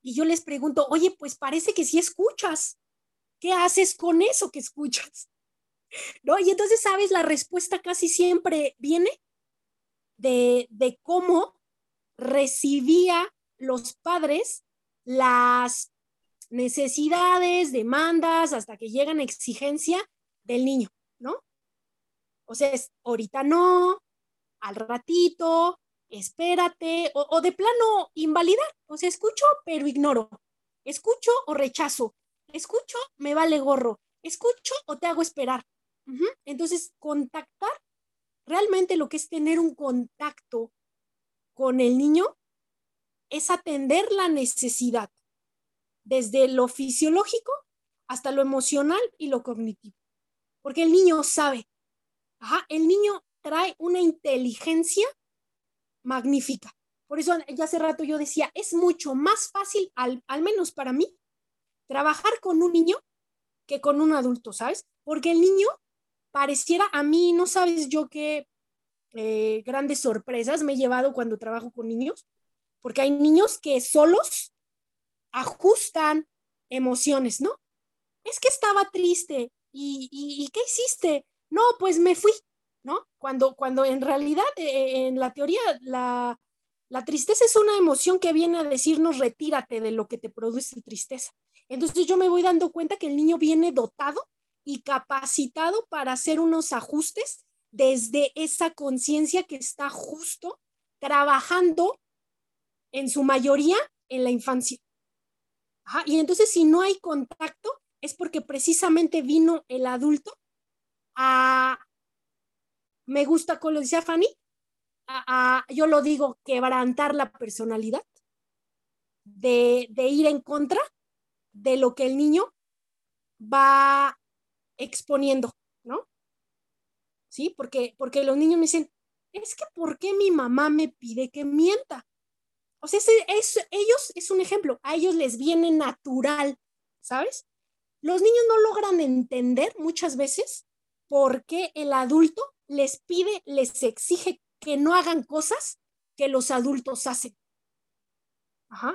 Y yo les pregunto, oye, pues parece que sí escuchas. ¿Qué haces con eso que escuchas? ¿No? Y entonces, ¿sabes? La respuesta casi siempre viene de, de cómo recibía los padres las necesidades, demandas, hasta que llegan exigencia del niño, ¿no? O sea, es ahorita no, al ratito, espérate, o, o, de plano invalidar. O sea, escucho, pero ignoro. Escucho o rechazo escucho, me vale gorro, escucho o te hago esperar. Entonces, contactar, realmente lo que es tener un contacto con el niño es atender la necesidad, desde lo fisiológico hasta lo emocional y lo cognitivo. Porque el niño sabe, el niño trae una inteligencia magnífica. Por eso ya hace rato yo decía, es mucho más fácil, al, al menos para mí, trabajar con un niño que con un adulto, ¿sabes? Porque el niño pareciera a mí, no sabes yo qué eh, grandes sorpresas me he llevado cuando trabajo con niños, porque hay niños que solos ajustan emociones, ¿no? Es que estaba triste y, y, ¿qué hiciste? No, pues me fui, ¿no? Cuando, cuando en realidad, eh, en la teoría, la, la tristeza es una emoción que viene a decirnos retírate de lo que te produce tristeza. Entonces yo me voy dando cuenta que el niño viene dotado y capacitado para hacer unos ajustes desde esa conciencia que está justo trabajando en su mayoría en la infancia. y entonces si no hay contacto es porque precisamente vino el adulto a, me gusta con lo decía Fanny, a, yo lo digo, quebrantar la personalidad, de, de ir en contra de lo que el niño va exponiendo, ¿no? Sí, porque, porque los niños me dicen, es que ¿por qué mi mamá me pide que mienta? O sea, es, ellos es un ejemplo, a ellos les viene natural, ¿sabes? Los niños no logran entender muchas veces por qué el adulto les pide, les exige que no hagan cosas que los adultos hacen.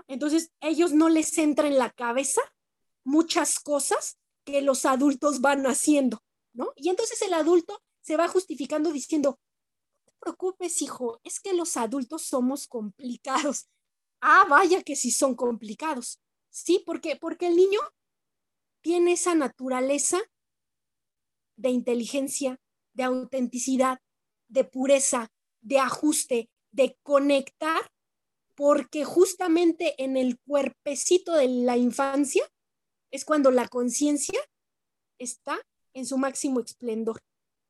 Entonces, ellos no les entra en la cabeza muchas cosas que los adultos van haciendo, ¿no? Y entonces el adulto se va justificando diciendo, no te preocupes, hijo, es que los adultos somos complicados. Ah, vaya que sí son complicados. Sí, porque porque el niño tiene esa naturaleza de inteligencia, de autenticidad, de pureza, de ajuste, de conectar porque justamente en el cuerpecito de la infancia es cuando la conciencia está en su máximo esplendor.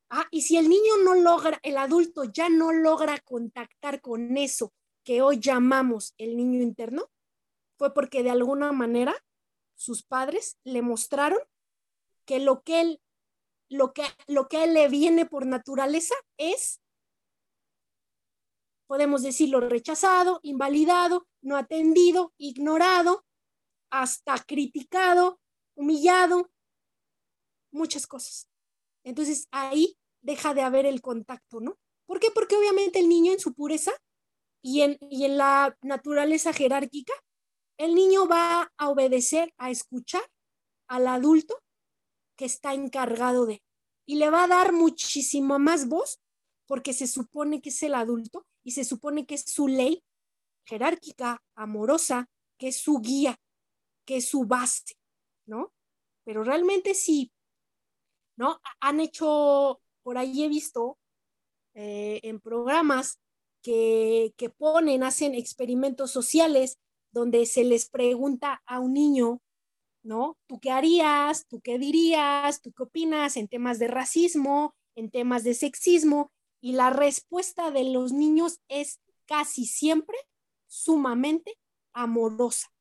Ah, y si el niño no logra, el adulto ya no logra contactar con eso que hoy llamamos el niño interno, fue porque de alguna manera sus padres le mostraron que lo que él, lo que, lo que a él le viene por naturaleza es podemos decirlo rechazado, invalidado, no atendido, ignorado, hasta criticado, humillado, muchas cosas. Entonces ahí deja de haber el contacto, ¿no? ¿Por qué? Porque obviamente el niño en su pureza y en, y en la naturaleza jerárquica, el niño va a obedecer, a escuchar al adulto que está encargado de, y le va a dar muchísimo más voz porque se supone que es el adulto y se supone que es su ley jerárquica, amorosa, que es su guía, que es su base, ¿no? Pero realmente sí, ¿no? Han hecho, por ahí he visto eh, en programas que, que ponen, hacen experimentos sociales donde se les pregunta a un niño, ¿no? ¿Tú qué harías? ¿Tú qué dirías? ¿Tú qué opinas en temas de racismo, en temas de sexismo? Y la respuesta de los niños es casi siempre sumamente amorosa,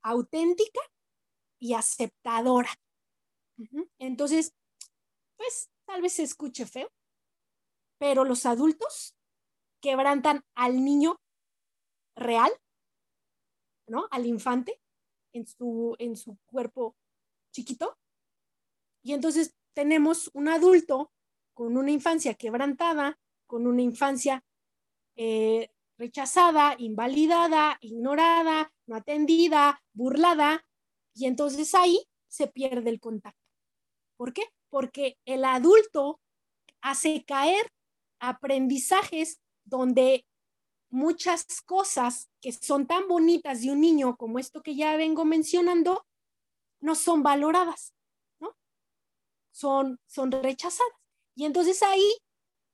auténtica y aceptadora. Entonces, pues tal vez se escuche feo, pero los adultos quebrantan al niño real, ¿no? Al infante en su, en su cuerpo chiquito. Y entonces tenemos un adulto con una infancia quebrantada, con una infancia eh, rechazada, invalidada, ignorada, no atendida, burlada, y entonces ahí se pierde el contacto. ¿Por qué? Porque el adulto hace caer aprendizajes donde muchas cosas que son tan bonitas de un niño como esto que ya vengo mencionando, no son valoradas, ¿no? Son, son rechazadas. Y entonces ahí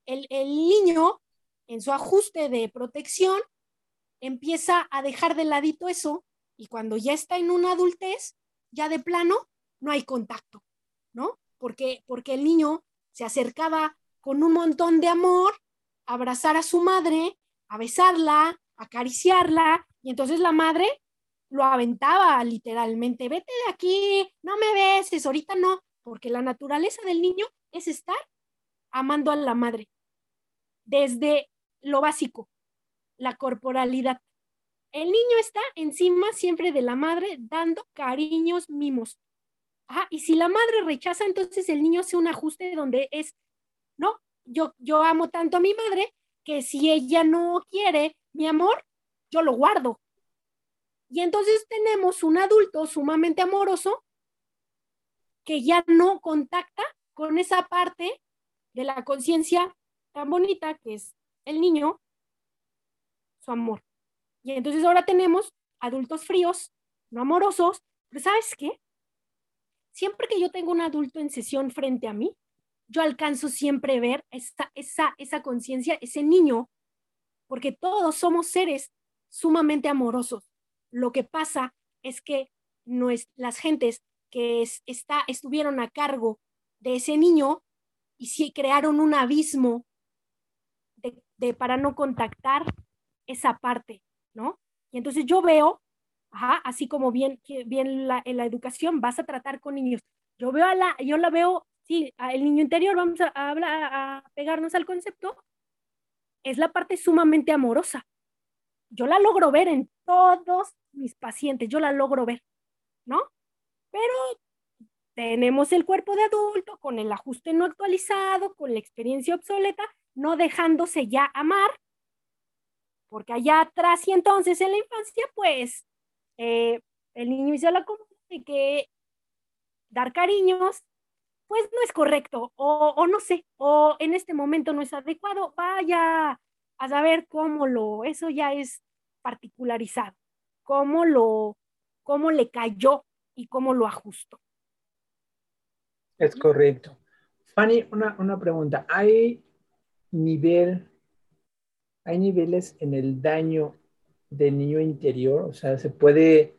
el, el niño, en su ajuste de protección, empieza a dejar de ladito eso y cuando ya está en una adultez, ya de plano, no hay contacto, ¿no? Porque, porque el niño se acercaba con un montón de amor a abrazar a su madre, a besarla, a acariciarla, y entonces la madre lo aventaba literalmente, vete de aquí, no me beses, ahorita no, porque la naturaleza del niño es estar amando a la madre, desde lo básico, la corporalidad. El niño está encima siempre de la madre dando cariños, mimos. Ah, y si la madre rechaza, entonces el niño hace un ajuste donde es, no, yo, yo amo tanto a mi madre que si ella no quiere mi amor, yo lo guardo. Y entonces tenemos un adulto sumamente amoroso que ya no contacta con esa parte de la conciencia tan bonita que es el niño, su amor. Y entonces ahora tenemos adultos fríos, no amorosos, pero ¿sabes qué? Siempre que yo tengo un adulto en sesión frente a mí, yo alcanzo siempre ver esa, esa, esa conciencia, ese niño, porque todos somos seres sumamente amorosos. Lo que pasa es que no es, las gentes que está, estuvieron a cargo de ese niño y sí crearon un abismo de, para no contactar esa parte. ¿no? Y entonces yo veo, así como bien, bien la, en la educación vas a tratar con niños. Yo veo a la, yo la veo, sí, el niño interior, vamos a, a pegarnos al concepto, es la parte sumamente amorosa. Yo la logro ver en todos mis pacientes, yo la logro ver, ¿no? Pero tenemos el cuerpo de adulto con el ajuste no actualizado, con la experiencia obsoleta, no dejándose ya amar, porque allá atrás y entonces en la infancia, pues eh, el niño hizo la común de que dar cariños, pues no es correcto, o, o, no sé, o en este momento no es adecuado, vaya a saber cómo lo, eso ya es particularizado, cómo lo, cómo le cayó y cómo lo ajustó. Es correcto. Fanny, una, una pregunta. ¿Hay nivel hay niveles en el daño del niño interior, o sea, se puede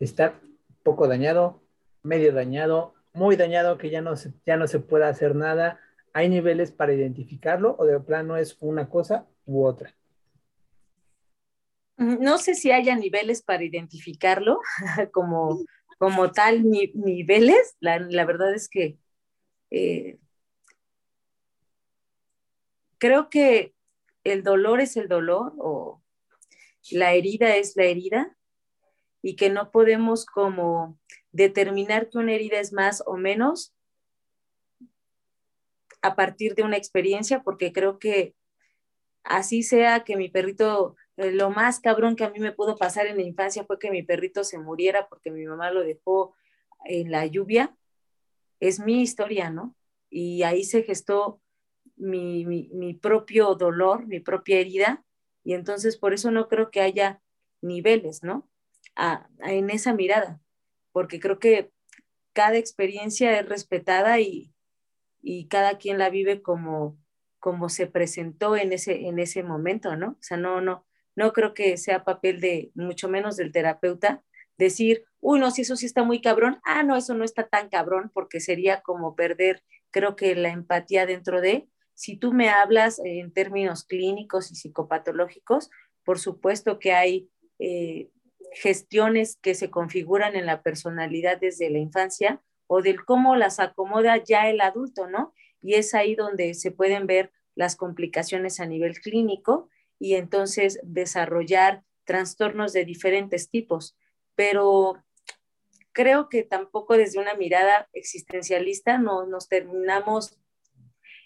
estar poco dañado, medio dañado, muy dañado que ya no se, ya no se puede hacer nada. ¿Hay niveles para identificarlo o de plano es una cosa u otra? No sé si haya niveles para identificarlo como, como tal ni, niveles. La, la, verdad es que eh, creo que el dolor es el dolor o la herida es la herida y que no podemos como determinar que una herida es más o menos a partir de una experiencia, porque creo que así sea que mi perrito, eh, lo más cabrón que a mí me pudo pasar en la infancia fue que mi perrito se muriera porque mi mamá lo dejó en la lluvia, es mi historia, ¿no? Y ahí se gestó mi, mi propio dolor, mi propia herida, y entonces por eso no creo que haya niveles, ¿no? en esa mirada, porque creo que cada experiencia es respetada y, cada quien la vive como, como se presentó en ese, en ese momento, ¿no? O sea, no, no, no creo que sea papel de, mucho menos del terapeuta, decir, uy, no, si eso sí está muy cabrón, ah, no, eso no está tan cabrón, porque sería como perder, creo que la empatía dentro de, si tú me hablas en términos clínicos y psicopatológicos, por supuesto que hay eh, gestiones que se configuran en la personalidad desde la infancia o del cómo las acomoda ya el adulto, ¿no? Y es ahí donde se pueden ver las complicaciones a nivel clínico y entonces desarrollar trastornos de diferentes tipos. Pero creo que tampoco desde una mirada existencialista no, nos terminamos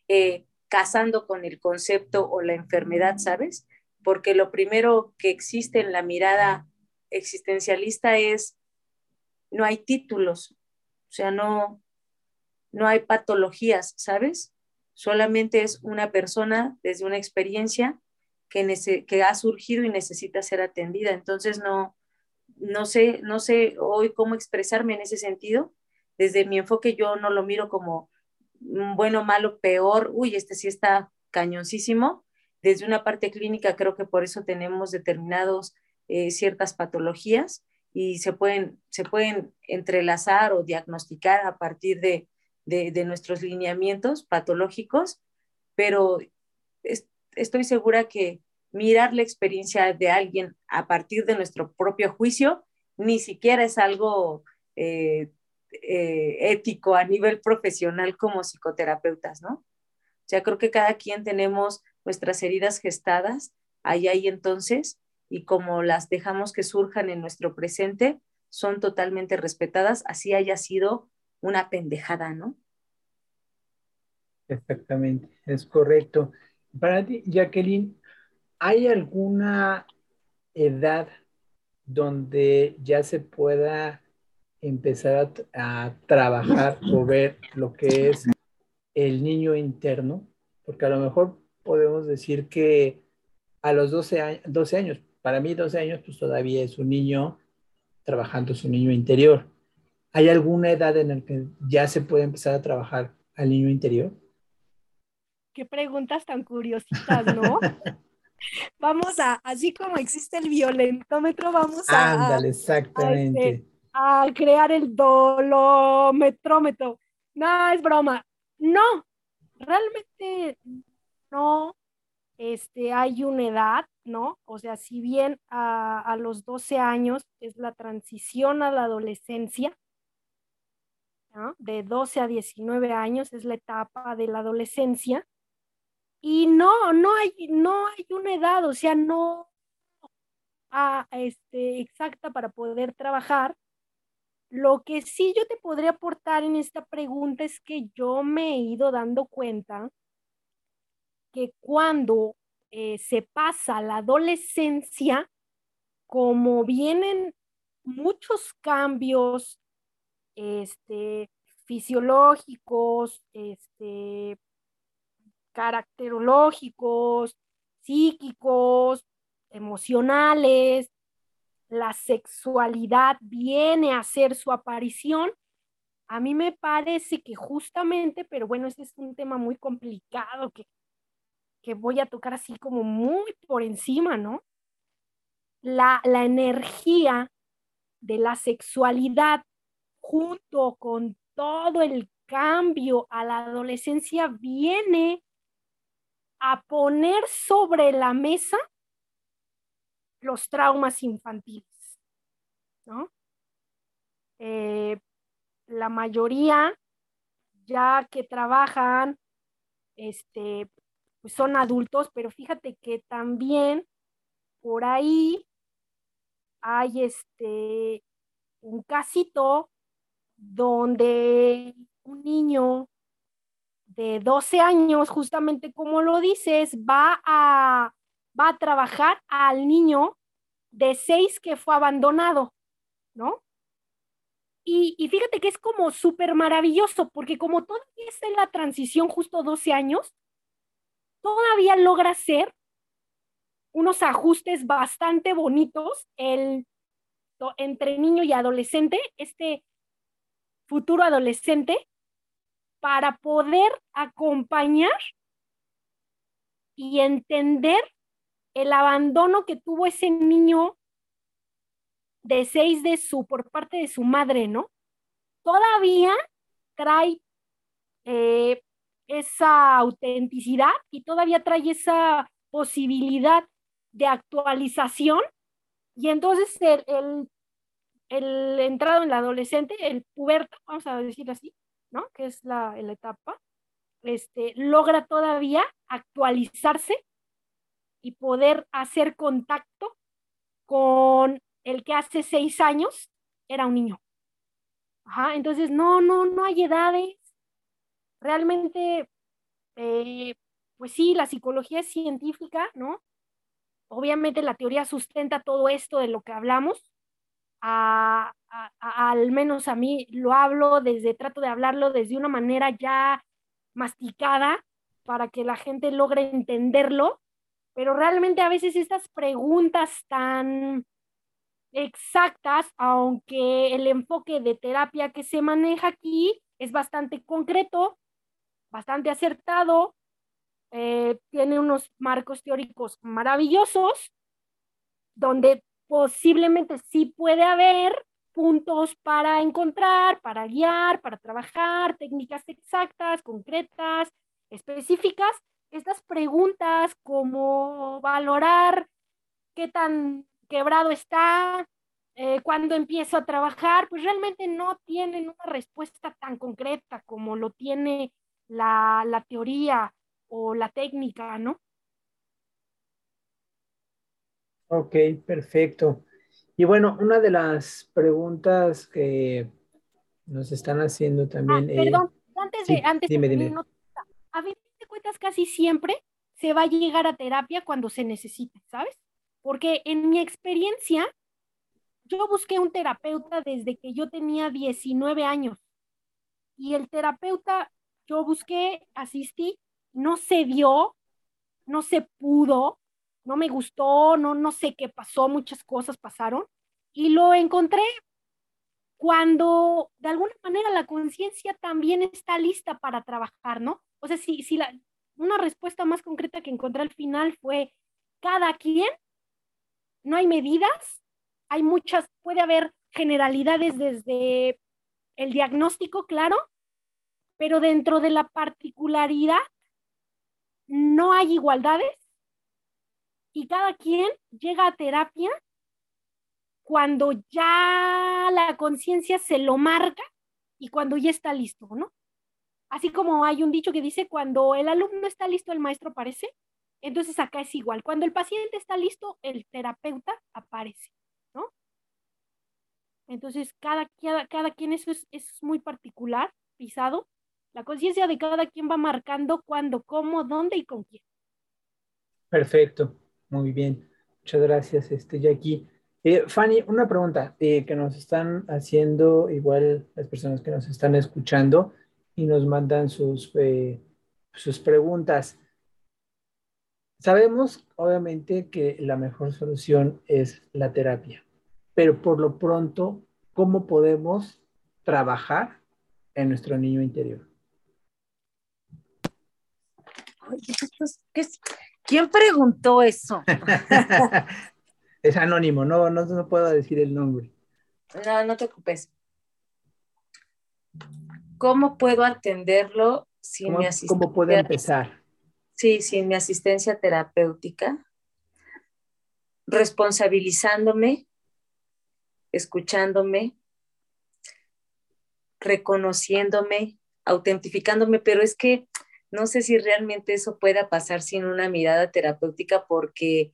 eh, casando con el concepto o la enfermedad, ¿sabes? Porque lo primero que existe en la mirada existencialista es, no hay títulos, o sea, no, no hay patologías, ¿sabes? Solamente es una persona desde una experiencia que, ha surgido y necesita ser atendida. Entonces, no, no sé, no sé hoy cómo expresarme en ese sentido. Desde mi enfoque yo no lo miro como bueno, malo, peor, uy, este sí está cañoncísimo. Desde una parte clínica creo que por eso tenemos determinados eh, ciertas patologías y se pueden, se pueden entrelazar o diagnosticar a partir de, de, nuestros lineamientos patológicos, pero estoy segura que mirar la experiencia de alguien a partir de nuestro propio juicio ni siquiera es algo eh, eh, ético a nivel profesional como psicoterapeutas, ¿no? O sea, creo que cada quien tenemos nuestras heridas gestadas ahí, ahí entonces, y como las dejamos que surjan en nuestro presente, son totalmente respetadas, así haya sido una pendejada, ¿no? Exactamente, es correcto. Para ti, Jacqueline, ¿hay alguna edad donde ya se pueda empezar a, trabajar o ver lo que es el niño interno? Porque a lo mejor podemos decir que a los 12 años, 12 años para mí 12 años pues todavía es un niño trabajando su niño interior. ¿Hay alguna edad en la que ya se puede empezar a trabajar al niño interior? Qué preguntas tan curiositas, ¿no? vamos a, así como existe el violentómetro, vamos a... Ándale, exactamente. Este, a, crear el dolometrómetro. No, es broma. No, realmente no. Este, hay una edad ¿no? O sea, si bien a, los 12 años es la transición a la adolescencia, de 12 a 19 años es la etapa de la adolescencia, y no, no hay, no hay una edad, o sea, no este, exacta para poder trabajar. Lo que sí yo te podría aportar en esta pregunta es que yo me he ido dando cuenta que cuando eh, se pasa la adolescencia, como vienen muchos cambios este, fisiológicos, este, caracterológicos, psíquicos, emocionales, la sexualidad viene a hacer su aparición. A mí me parece que justamente, pero bueno, este es un tema muy complicado que que voy a tocar así como muy por encima, ¿no? La, la energía de la sexualidad junto con todo el cambio a la adolescencia viene a poner sobre la mesa los traumas infantiles, ¿no? Eh, la mayoría ya que trabajan este, pues son adultos, pero fíjate que también por ahí hay este un casito donde un niño de 12 años, justamente como lo dices, va a, va a trabajar al niño de 6 que fue abandonado, ¿no? Y, y fíjate que es como súper maravilloso, porque como todavía está en la transición justo 12 años, todavía logra hacer unos ajustes bastante bonitos el, entre niño y adolescente, este futuro adolescente, para poder acompañar y entender el abandono que tuvo ese niño de seis de su, por parte de su madre, ¿no? Todavía trae eh, esa autenticidad y todavía trae esa posibilidad de actualización y entonces el, el, el entrado en la adolescente, el puberto, vamos a decir así, ¿no? Que es la, la etapa, este, logra todavía actualizarse y poder hacer contacto con el que hace seis años era un niño. Ajá, entonces no, no, no hay edades. Realmente, eh, pues sí, la psicología es científica, ¿no? Obviamente la teoría sustenta todo esto de lo que hablamos. A, al menos a mí lo hablo desde, trato de hablarlo desde una manera ya masticada para que la gente logre entenderlo, pero realmente a veces estas preguntas tan exactas, aunque el enfoque de terapia que se maneja aquí es bastante concreto, bastante acertado, eh, tiene unos marcos teóricos maravillosos, donde posiblemente sí puede haber puntos para encontrar, para guiar, para trabajar, técnicas exactas, concretas, específicas. Estas preguntas como valorar qué tan quebrado está, eh, cuando empiezo a trabajar, pues realmente no tienen una respuesta tan concreta como lo tiene la, la teoría o la técnica, ¿no? Ok, perfecto. Y bueno, una de las preguntas que nos están haciendo también. Ah, perdón, antes de, antes de dime. a fin de cuentas, casi siempre se va a llegar a terapia cuando se necesite, ¿sabes? Porque en mi experiencia, yo busqué un terapeuta desde que yo tenía 19 años. Y el terapeuta, yo busqué, asistí, no se dio, no se pudo, no me gustó, no, no sé qué pasó, muchas cosas pasaron. Y lo encontré cuando de alguna manera la conciencia también está lista para trabajar, ¿no? O sea, si, si la, una respuesta más concreta que encontré al final fue cada quien no hay medidas, hay muchas, puede haber generalidades desde el diagnóstico, claro, pero dentro de la particularidad no hay igualdades y cada quien llega a terapia cuando ya la conciencia se lo marca y cuando ya está listo, ¿no? Así como hay un dicho que dice, cuando el alumno está listo, el maestro aparece. Entonces acá es igual. Cuando el paciente está listo, el terapeuta aparece, ¿no? Entonces cada, quien eso es, es muy particular, pisado. La conciencia de cada quien va marcando cuándo, cómo, dónde y con quién. Perfecto, muy bien. Muchas gracias, este, Jackie. Eh, Fanny, una pregunta eh, que nos están haciendo igual las personas que nos están escuchando y nos mandan sus, eh, sus preguntas. Sabemos, obviamente, que la mejor solución es la terapia, pero por lo pronto, ¿cómo podemos trabajar en nuestro niño interior? ¿Quién preguntó eso? es anónimo, no, no, no puedo decir el nombre. No, no te ocupes. ¿Cómo puedo atenderlo sin mi asistencia? ¿Cómo puedo empezar? Sí, sin mi asistencia terapéutica, responsabilizándome, escuchándome, reconociéndome, autentificándome, pero es que no sé si realmente eso pueda pasar sin una mirada terapéutica porque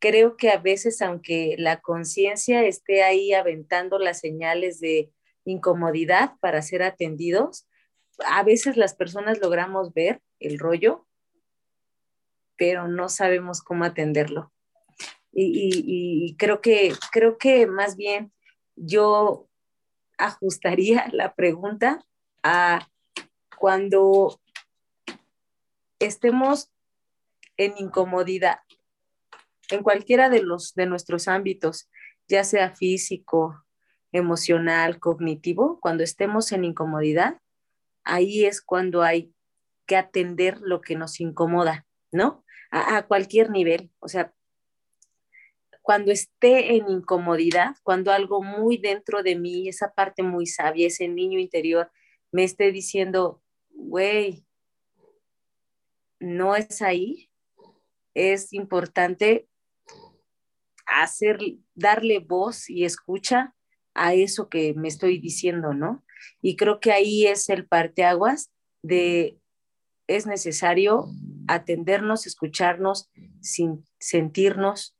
creo que a veces, aunque la conciencia esté ahí aventando las señales de incomodidad para ser atendidos, a veces las personas logramos ver el rollo, pero no sabemos cómo atenderlo. Y, creo, que, creo que más bien yo ajustaría la pregunta a cuando estemos en incomodidad en cualquiera de los de nuestros ámbitos, ya sea físico, emocional, cognitivo, cuando estemos en incomodidad, ahí es cuando hay que atender lo que nos incomoda, ¿no? A, cualquier nivel, o sea, cuando esté en incomodidad, cuando algo muy dentro de mí, esa parte muy sabia, ese niño interior, me esté diciendo, güey, no es ahí, es importante hacer, darle voz y escucha a eso que me estoy diciendo, ¿no? Y creo que ahí es el parteaguas de es necesario atendernos, escucharnos, sin sentirnos,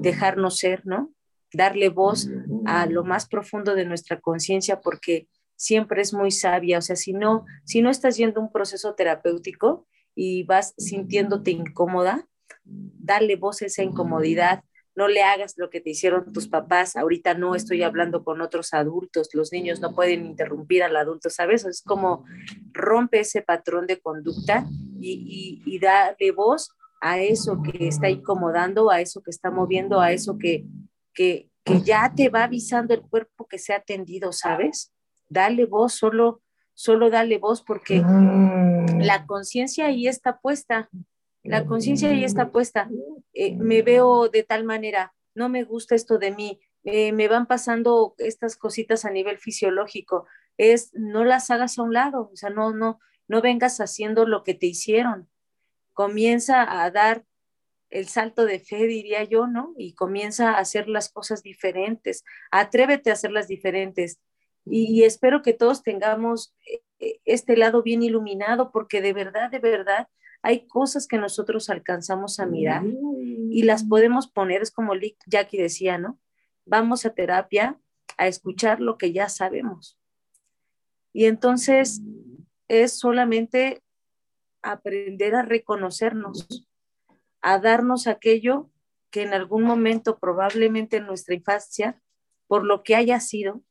dejarnos ser, ¿no? Darle voz a lo más profundo de nuestra conciencia porque siempre es muy sabia, o sea, si no, si no estás yendo un proceso terapéutico y vas sintiéndote incómoda, darle voz a esa incomodidad, no le hagas lo que te hicieron tus papás, ahorita no estoy hablando con otros adultos, los niños no pueden interrumpir al adulto, ¿sabes? Es como rompe ese patrón de conducta y, y, darle voz a eso que está incomodando, a eso que está moviendo, a eso que, que, que ya te va avisando el cuerpo que se ha atendido, ¿sabes? Dale voz, solo, solo dale voz porque mm. la conciencia ahí está puesta la conciencia ahí está puesta. Eh, me veo de tal manera, no me gusta esto de mí, eh, me van pasando estas cositas a nivel fisiológico. Es no las hagas a un lado, o sea, no, no, no vengas haciendo lo que te hicieron. Comienza a dar el salto de fe, diría yo, ¿no? Y comienza a hacer las cosas diferentes. Atrévete a hacerlas diferentes. Y espero que todos tengamos eh, este lado bien iluminado, porque de verdad, de verdad, hay cosas que nosotros alcanzamos a mirar y las podemos poner, es como Jackie decía, ¿no? Vamos a terapia a escuchar lo que ya sabemos. Y entonces es solamente aprender a reconocernos, a darnos aquello que en algún momento, probablemente en nuestra infancia, por lo que haya sido,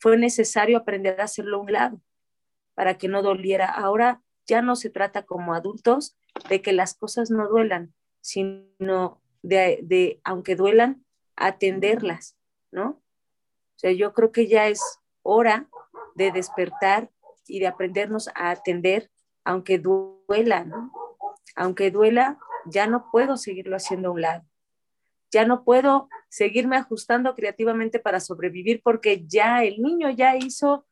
fue necesario aprender a hacerlo a un lado para que no doliera. Ahora ya no se trata como adultos de que las cosas no duelan, sino de, aunque duelan, atenderlas, ¿no? O sea, yo creo que ya es hora de despertar y de aprendernos a atender, aunque duela, ¿no? Aunque duela, ya no puedo seguirlo haciendo a un lado. Ya no puedo seguirme ajustando creativamente para sobrevivir porque ya el niño ya hizo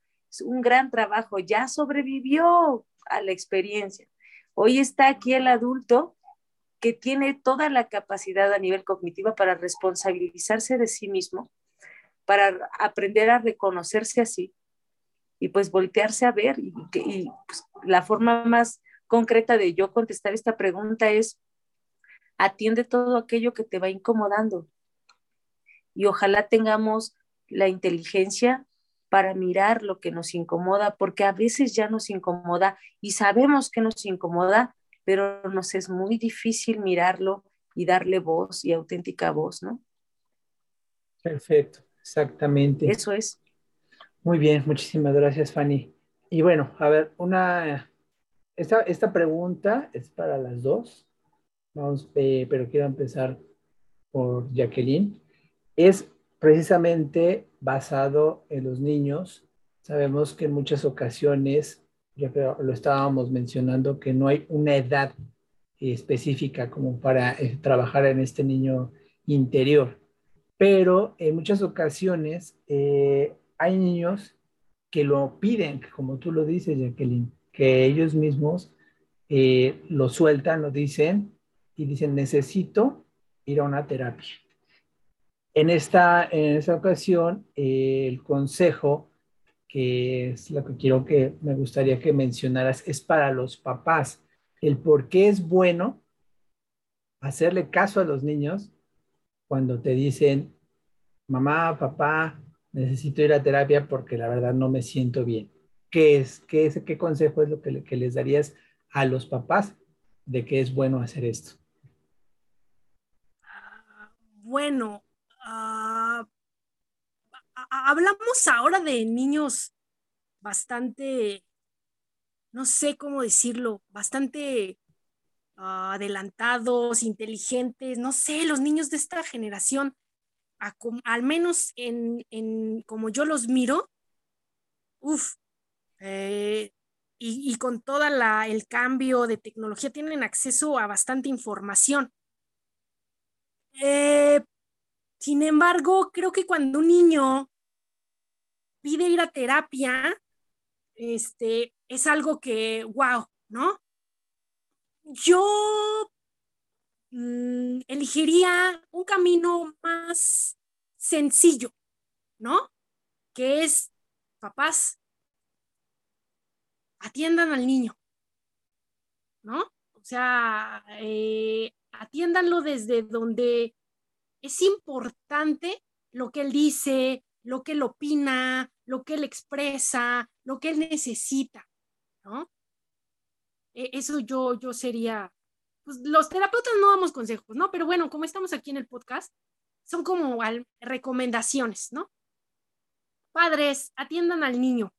un gran trabajo, ya sobrevivió, a la experiencia. Hoy está aquí el adulto que tiene toda la capacidad a nivel cognitivo para responsabilizarse de sí mismo, para aprender a reconocerse así y pues voltearse a ver. Y, pues, la forma más concreta de yo contestar esta pregunta es, atiende todo aquello que te va incomodando. Y ojalá tengamos la inteligencia para mirar lo que nos incomoda, porque a veces ya nos incomoda y sabemos que nos incomoda, pero nos es muy difícil mirarlo y darle voz y auténtica voz, ¿no? Perfecto, exactamente. Eso es. Muy bien, muchísimas gracias, Fanny. Y bueno, a ver, una, esta, esta pregunta es para las dos, Vamos, eh, pero quiero empezar por Jacqueline. Es precisamente basado en los niños. Sabemos que en muchas ocasiones, ya lo estábamos mencionando, que no hay una edad específica como para eh, trabajar en este niño interior. Pero en muchas ocasiones eh, hay niños que lo piden, como tú lo dices, Jacqueline, que ellos mismos eh, lo sueltan, lo dicen y dicen, necesito ir a una terapia. En esta, en esta ocasión, el consejo que es lo que quiero que me gustaría que mencionaras, es para los papás. El por qué es bueno hacerle caso a los niños cuando te dicen, mamá, papá, necesito ir a terapia porque la verdad no me siento bien. ¿Qué es? ¿Qué, es, qué consejo es lo que, que les darías a los papás de que es bueno hacer esto? Bueno, uh, hablamos ahora de niños bastante, no sé cómo decirlo, bastante uh, adelantados, inteligentes, no sé, los niños de esta generación, al menos en, en, como yo los miro, uff, eh, y, y, con todo el cambio de tecnología tienen acceso a bastante información. Eh, sin embargo, creo que cuando un niño pide ir a terapia, este, es algo que, wow, ¿no? Yo mm, elegiría un camino más sencillo, ¿no? Que es, papás, atiendan al niño, ¿no? O sea, eh, atiéndanlo desde donde es importante lo que él dice, lo que él opina, lo que él expresa, lo que él necesita, ¿no? E, eso yo, yo sería, pues los terapeutas no damos consejos, ¿no? Pero bueno, como estamos aquí en el podcast, son como recomendaciones, ¿no? Padres, atiendan al niño.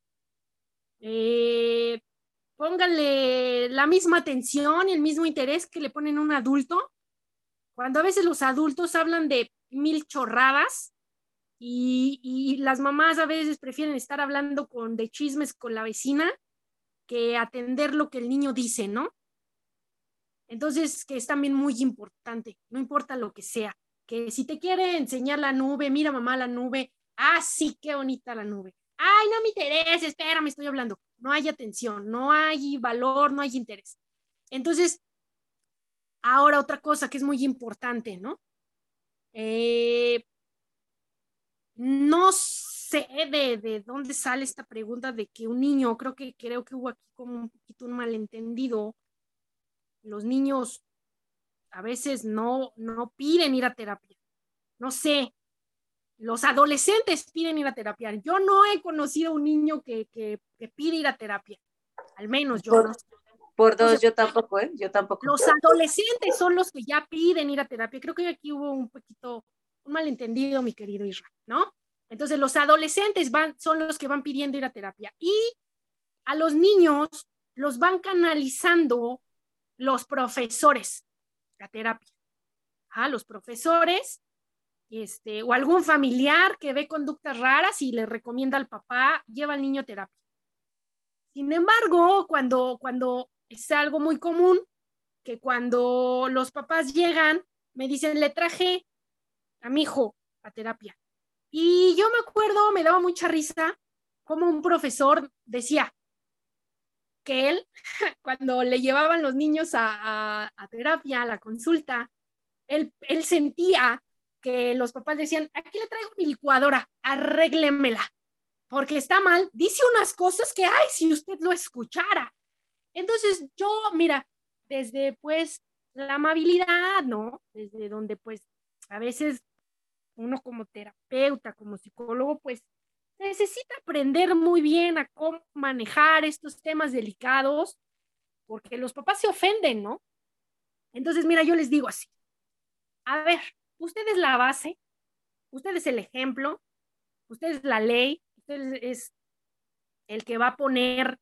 Eh, pónganle la misma atención y el mismo interés que le ponen un adulto cuando a veces los adultos hablan de mil chorradas y, las mamás a veces prefieren estar hablando con, de chismes con la vecina que atender lo que el niño dice, ¿no? Entonces, que es también muy importante, no importa lo que sea, que si te quiere enseñar la nube, mira mamá la nube, ah, sí, qué bonita la nube. Ay, no me interesa, espera, me estoy hablando. No hay atención, no hay valor, no hay interés. Entonces, Ahora otra cosa que es muy importante, ¿no? Eh, no sé de, de, dónde sale esta pregunta de que un niño, creo que creo que hubo aquí como un poquito un malentendido. Los niños a veces no, no piden ir a terapia. No sé, los adolescentes piden ir a terapia. Yo no he conocido un niño que, que, que pide ir a terapia, al menos yo no sé. Por dos, yo tampoco, ¿eh? Yo tampoco. Los adolescentes son los que ya piden ir a terapia. Creo que aquí hubo un poquito, un malentendido, mi querido Israel, ¿no? Entonces, los adolescentes van, son los que van pidiendo ir a terapia. Y a los niños los van canalizando los profesores a terapia. A los profesores, este, o algún familiar que ve conductas raras y le recomienda al papá, lleva al niño a terapia. Sin embargo, cuando, cuando es algo muy común que cuando los papás llegan, me dicen, le traje a mi hijo a terapia. Y yo me acuerdo, me daba mucha risa, como un profesor decía que él, cuando le llevaban los niños a, terapia, a la consulta, él, él sentía que los papás decían, aquí le traigo mi licuadora, arréglemela, porque está mal, dice unas cosas que, ay, si usted lo escuchara. Entonces yo, mira, desde pues la amabilidad, ¿no? Desde donde pues a veces uno como terapeuta, como psicólogo, pues necesita aprender muy bien a cómo manejar estos temas delicados, porque los papás se ofenden, ¿no? Entonces, mira, yo les digo así, a ver, usted es la base, usted es el ejemplo, usted es la ley, usted es el que va a poner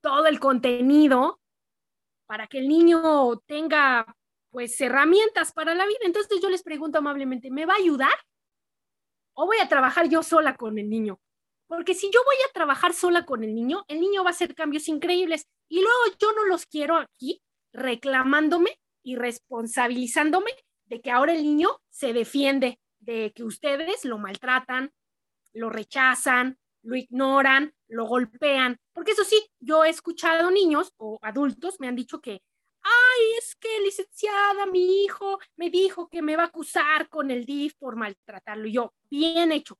todo el contenido para que el niño tenga pues herramientas para la vida. Entonces yo les pregunto amablemente, ¿me va a ayudar? ¿O voy a trabajar yo sola con el niño? Porque si yo voy a trabajar sola con el niño, el niño va a hacer cambios increíbles y luego yo no los quiero aquí reclamándome y responsabilizándome de que ahora el niño se defiende de que ustedes lo maltratan, lo rechazan, lo ignoran, lo golpean. Porque eso sí, yo he escuchado niños o adultos me han dicho que, ay, es que licenciada, mi hijo me dijo que me va a acusar con el DIF por maltratarlo. Y yo, bien hecho.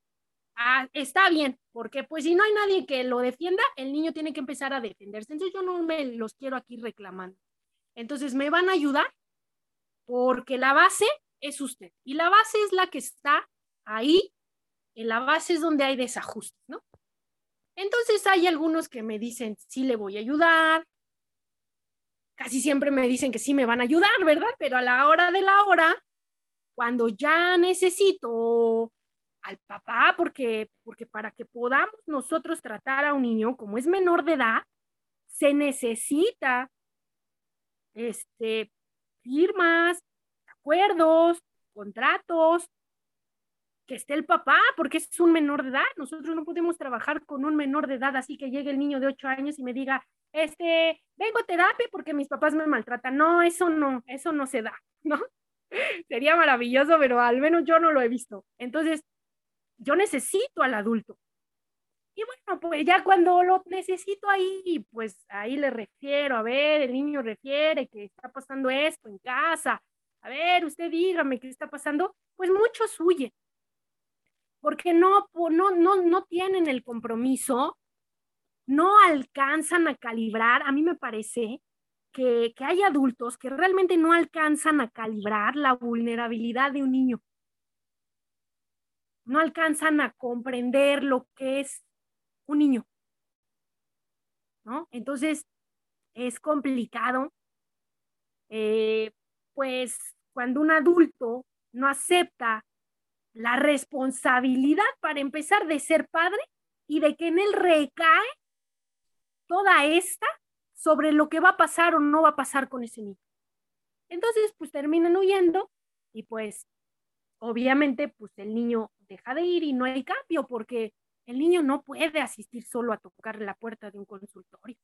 ah, está bien, porque pues si no hay nadie que lo defienda, el niño tiene que empezar a defenderse. Entonces yo no me los quiero aquí reclamando. Entonces me van a ayudar porque la base es usted y la base es la que está ahí. En la base es donde hay desajustes, ¿no? Entonces hay algunos que me dicen, sí le voy a ayudar. Casi siempre me dicen que sí me van a ayudar, ¿verdad? Pero a la hora de la hora, cuando ya necesito al papá, porque, porque para que podamos nosotros tratar a un niño como es menor de edad, se necesita este, firmas, acuerdos, contratos, que esté el papá, porque es un menor de edad. Nosotros no podemos trabajar con un menor de edad, así que llegue el niño de ocho años y me diga, este, vengo a terapia porque mis papás me maltratan. No, eso no, eso no se da, ¿no? Sería maravilloso, pero al menos yo no lo he visto. Entonces, yo necesito al adulto. Y bueno, pues ya cuando lo necesito ahí, pues ahí le refiero, a ver, el niño refiere que está pasando esto en casa, a ver, usted dígame qué está pasando, pues muchos huyen, porque no, no, no, no tienen el compromiso, no alcanzan a calibrar, a mí me parece que, que hay adultos que realmente no alcanzan a calibrar la vulnerabilidad de un niño. No alcanzan a comprender lo que es un niño. ¿No? Entonces, es complicado, eh, pues cuando un adulto no acepta la responsabilidad para empezar de ser padre y de que en él recae toda esta sobre lo que va a pasar o no va a pasar con ese niño. Entonces, pues terminan huyendo y pues obviamente pues el niño deja de ir y no hay cambio porque el niño no puede asistir solo a tocar la puerta de un consultorio.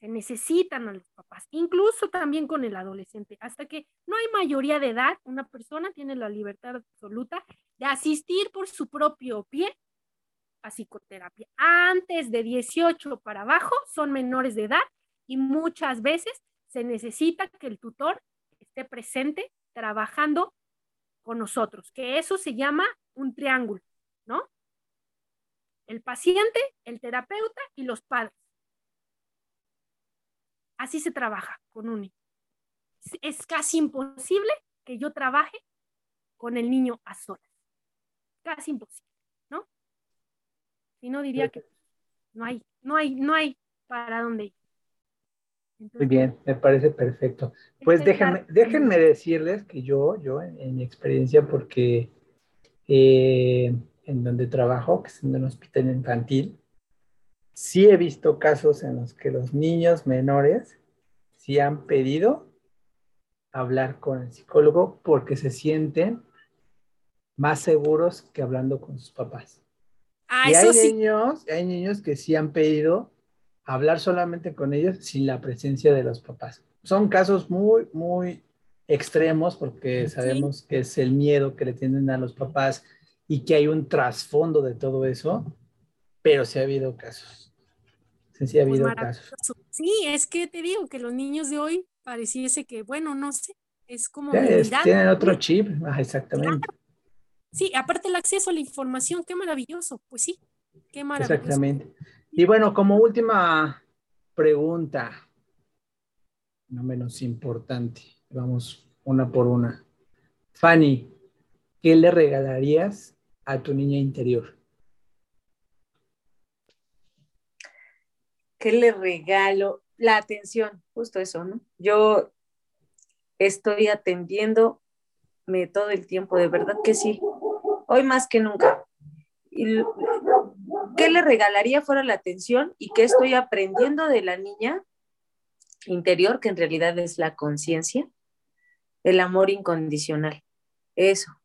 Se necesitan a los papás, incluso también con el adolescente. Hasta que no hay mayoría de edad, una persona tiene la libertad absoluta de asistir por su propio pie a psicoterapia. Antes de 18 para abajo son menores de edad y muchas veces se necesita que el tutor esté presente trabajando con nosotros, que eso se llama un triángulo, ¿no? El paciente, el terapeuta y los padres. Así se trabaja con un niño. Es casi imposible que yo trabaje con el niño a solas. Casi imposible, ¿no? Si no diría que no hay, no hay, no hay para dónde ir. Muy bien, me parece perfecto. Pues déjenme, déjenme decirles que yo, yo en, mi experiencia, porque eh, en donde trabajo, que es en un hospital infantil, sí he visto casos en los que los niños menores sí han pedido hablar con el psicólogo porque se sienten más seguros que hablando con sus papás. Ah, y hay sí. niños, hay niños que sí han pedido hablar solamente con ellos sin la presencia de los papás. Son casos muy, muy extremos porque sabemos que es el miedo que le tienen a los papás y que hay un trasfondo de todo eso, pero sí ha habido casos. Sí, sí ha habido casos. Sí, es que te digo que los niños de hoy pareciese que, bueno, no sé, es como es- tienen otro chip, ah, exactamente, Sí, aparte el acceso a la información, qué maravilloso. Pues sí, qué maravilloso. exactamente. Y bueno, como última pregunta, no menos importante, vamos una por una. Fanny, ¿qué le regalarías a tu niña interior? ¿Qué le regalo? La atención, justo eso, ¿no? Yo estoy atendiéndome todo el tiempo, de verdad que sí. Hoy más que nunca. ¿Qué le regalaría fuera la atención y qué estoy aprendiendo de la niña interior, que en realidad es la conciencia? El amor incondicional. Eso.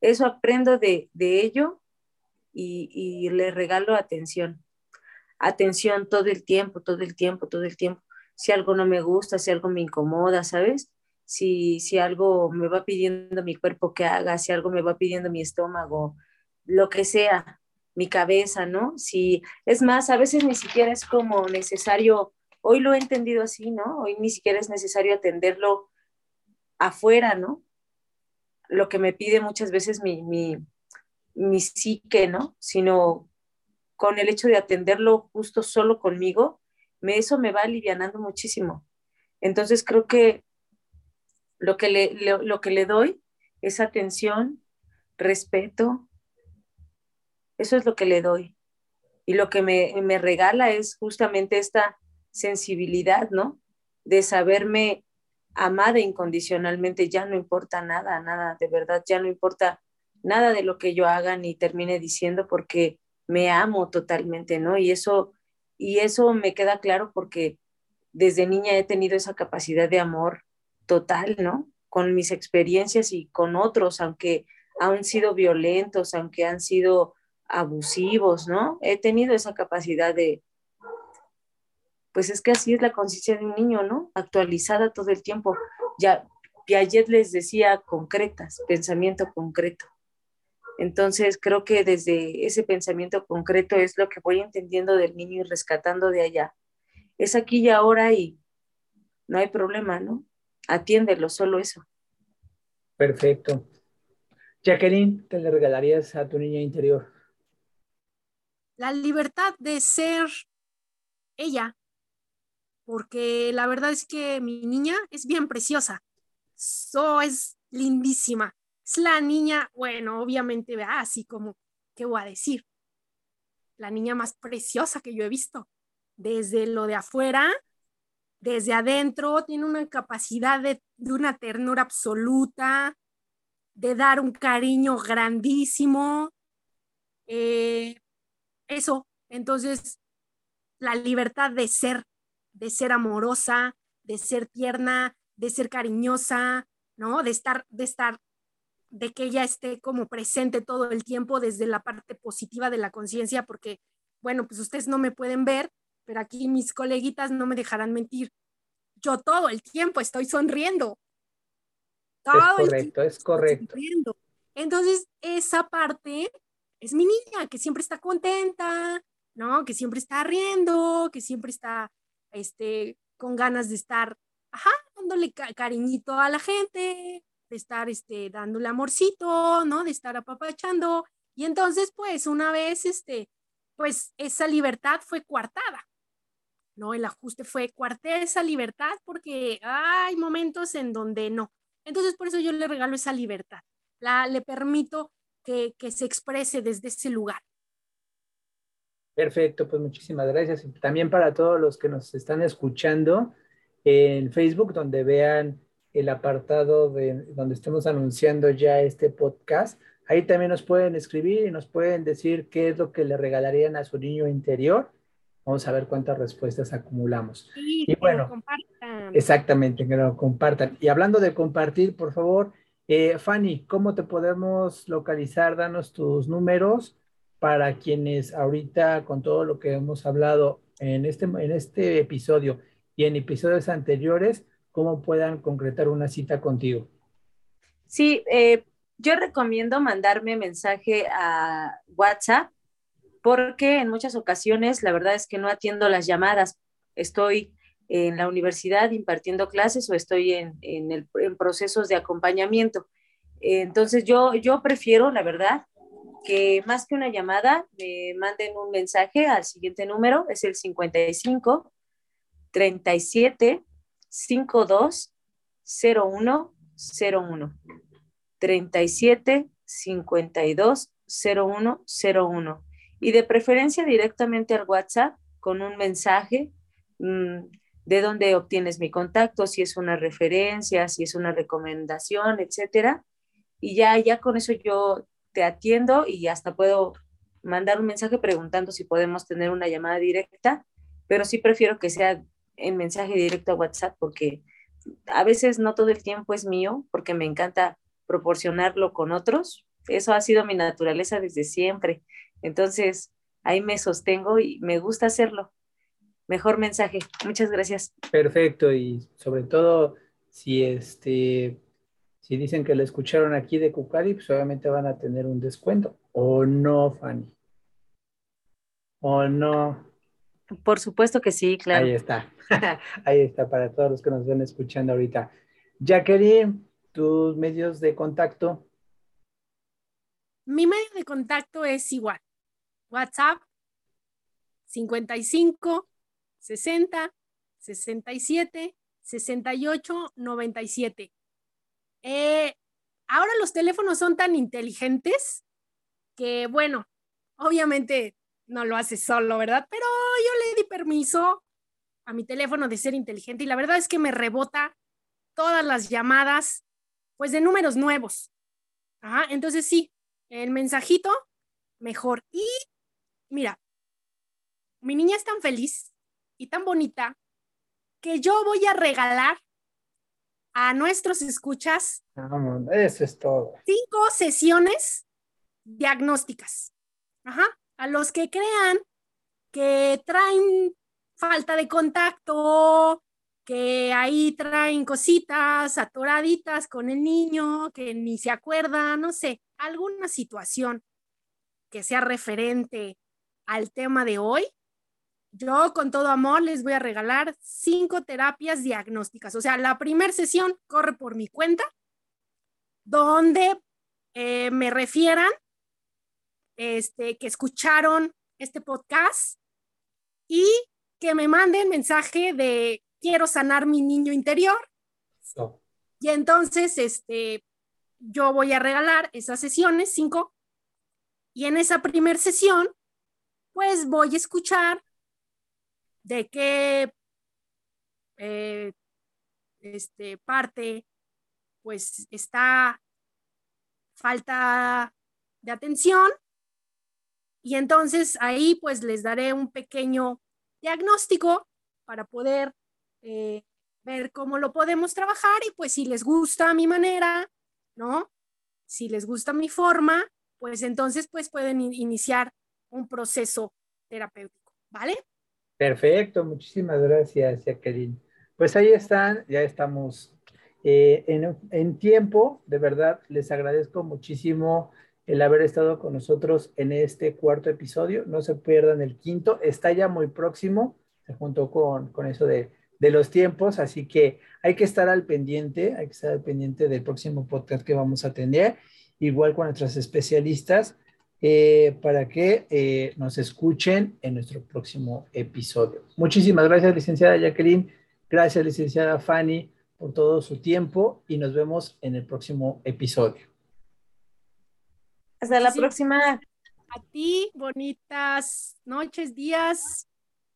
Eso aprendo de, de ello y, y le regalo atención atención todo el tiempo, todo el tiempo, todo el tiempo. Si algo no me gusta, si algo me incomoda, ¿sabes? Si, si algo me va pidiendo mi cuerpo que haga, si algo me va pidiendo mi estómago, lo que sea, mi cabeza, ¿no? Si es más, a veces ni siquiera es como necesario, hoy lo he entendido así, ¿no? Hoy ni siquiera es necesario atenderlo afuera, ¿no? Lo que me pide muchas veces mi, mi, mi psique, ¿no? Sino con el hecho de atenderlo justo solo conmigo, me, eso me va alivianando muchísimo. Entonces creo que lo que le, lo que le doy es atención, respeto, eso es lo que le doy. Y lo que me, me regala es justamente esta sensibilidad, ¿no? De saberme amada incondicionalmente, ya no importa nada, nada, de verdad, ya no importa nada de lo que yo haga ni termine diciendo porque me amo totalmente, ¿no? Y eso, y eso me queda claro porque desde niña he tenido esa capacidad de amor total, ¿no? Con mis experiencias y con otros, aunque han sido violentos, aunque han sido abusivos, ¿no? He tenido esa capacidad de, pues es que así es la conciencia de un niño, ¿no? Actualizada todo el tiempo. Ya Piaget les decía concretas, pensamiento concreto. Entonces creo que desde ese pensamiento concreto es lo que voy entendiendo del niño y rescatando de allá. Es aquí y ahora y no hay problema, ¿no? Atiéndelo, solo eso. Perfecto. Jacqueline, ¿te le regalarías a tu niña interior? La libertad de ser ella, porque la verdad es que mi niña es bien preciosa. So, es lindísima. Es la niña, bueno, obviamente, así como, ¿qué voy a decir? La niña más preciosa que yo he visto. Desde lo de afuera, desde adentro, tiene una capacidad de, una ternura absoluta, de dar un cariño grandísimo. Eh, eso, entonces, la libertad de ser, de ser amorosa, de ser tierna, de ser cariñosa, ¿no? De estar, de estar de que ella esté como presente todo el tiempo desde la parte positiva de la conciencia, porque, bueno, pues ustedes no me pueden ver, pero aquí mis coleguitas no me dejarán mentir. Yo todo el tiempo estoy sonriendo. Todo es correcto, es correcto. Entonces, esa parte es mi niña, que siempre está contenta, ¿no? Que siempre está riendo, que siempre está, este, con ganas de estar, ajá, dándole cariñito a la gente, de estar este, dándole amorcito, ¿no? De estar apapachando. Y entonces, pues, una vez, este, pues, esa libertad fue coartada, ¿no? El ajuste fue cuarté esa libertad porque hay momentos en donde no. Entonces, por eso yo le regalo esa libertad. La, le permito que, que se exprese desde ese lugar. Perfecto, pues muchísimas gracias. También para todos los que nos están escuchando en Facebook, donde vean el apartado de donde estemos anunciando ya este podcast. Ahí también nos pueden escribir y nos pueden decir qué es lo que le regalarían a su niño interior. Vamos a ver cuántas respuestas acumulamos. Sí, y bueno, compartan. exactamente, que lo compartan. Y hablando de compartir, por favor, eh, Fanny, ¿cómo te podemos localizar? Danos tus números para quienes ahorita, con todo lo que hemos hablado en este, en este episodio y en episodios anteriores, cómo puedan concretar una cita contigo. Sí, eh, yo recomiendo mandarme mensaje a WhatsApp porque en muchas ocasiones la verdad es que no atiendo las llamadas. Estoy en la universidad impartiendo clases o estoy en, en, procesos de acompañamiento. Entonces yo, yo prefiero, la verdad, que más que una llamada, me manden un mensaje al siguiente número, es el 55 37 52 01 01 37 52 01 01 y de preferencia directamente al WhatsApp con un mensaje mmm, de dónde obtienes mi contacto, si es una referencia, si es una recomendación, etcétera. Y ya, ya con eso yo te atiendo y hasta puedo mandar un mensaje preguntando si podemos tener una llamada directa, pero sí prefiero que sea en mensaje directo a WhatsApp porque a veces no todo el tiempo es mío porque me encanta proporcionarlo con otros. Eso ha sido mi naturaleza desde siempre. Entonces, ahí me sostengo y me gusta hacerlo mejor mensaje. Muchas gracias. Perfecto, y sobre todo si este si dicen que lo escucharon aquí de Cucari, pues obviamente van a tener un descuento. ¿O no, Fanny? ¿O no? Por supuesto que sí, claro. Ahí está. Ahí está para todos los que nos ven escuchando ahorita. Jacqueline, tus medios de contacto. mi medio de contacto es igual. WhatsApp 55 60 67 68 97. Ahora los teléfonos son tan inteligentes que, bueno, obviamente no lo hace solo, ¿verdad? Pero yo le di permiso a mi teléfono de ser inteligente y la verdad es que me rebota todas las llamadas, pues de números nuevos. Ajá, entonces sí, el mensajito, mejor. Y mira, mi niña es tan feliz y tan bonita que yo voy a regalar a nuestros escuchas. eso es todo. Cinco sesiones diagnósticas. Ajá. A los que crean que traen falta de contacto, que ahí traen cositas atoraditas con el niño, que ni se acuerda, no sé, alguna situación que sea referente al tema de hoy, yo con todo amor les voy a regalar cinco terapias diagnósticas. O sea, la primera sesión corre por mi cuenta, donde eh, me refieran este, que escucharon este podcast y que me manden mensaje de quiero sanar mi niño interior. Y entonces, este, yo voy a regalar esas sesiones, cinco, y en esa primera sesión, pues voy a escuchar de qué eh, este, parte pues está falta de atención y entonces ahí pues les daré un pequeño diagnóstico para poder eh, ver cómo lo podemos trabajar y pues si les gusta mi manera, ¿no? Si les gusta mi forma, pues entonces pues pueden iniciar un proceso terapéutico, ¿vale? Perfecto, muchísimas gracias, Jacqueline. Pues ahí están, ya estamos eh, en, en, tiempo, de verdad, les agradezco muchísimo el haber estado con nosotros en este cuarto episodio. No se pierdan el quinto, está ya muy próximo, se juntó con, con eso de, de los tiempos, así que hay que estar al pendiente, hay que estar al pendiente del próximo podcast que vamos a tener, igual con nuestras especialistas eh, para que eh, nos escuchen en nuestro próximo episodio. Muchísimas gracias, licenciada Jacqueline. Gracias, licenciada Fanny, por todo su tiempo y nos vemos en el próximo episodio. Hasta la próxima. A ti, bonitas noches, días.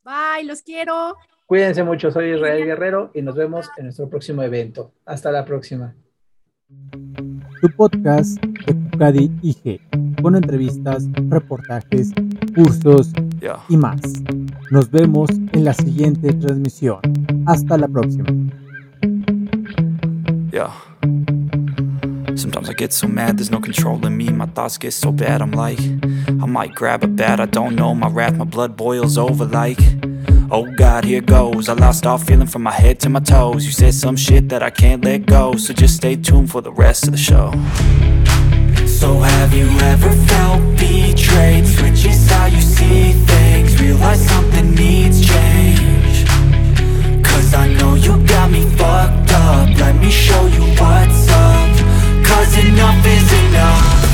Bye, los quiero. Cuídense mucho, soy Israel Guerrero y nos vemos en nuestro próximo evento. Hasta la próxima. Tu podcast de Cucadi IG con entrevistas, reportajes, cursos y más. Nos vemos en la siguiente transmisión. Hasta la próxima. Yeah. Sometimes I get so mad, there's no controlling me. My thoughts get so bad, I'm like, I might grab a bat, I don't know. My wrath, my blood boils over like, Oh god, here goes. I lost all feeling from my head to my toes. You said some shit that I can't let go, so just stay tuned for the rest of the show. So, have you ever felt betrayed? Switches how you see things, realize something needs change. Cause I know you got me fucked up. Let me show you what's up. Cause enough is enough.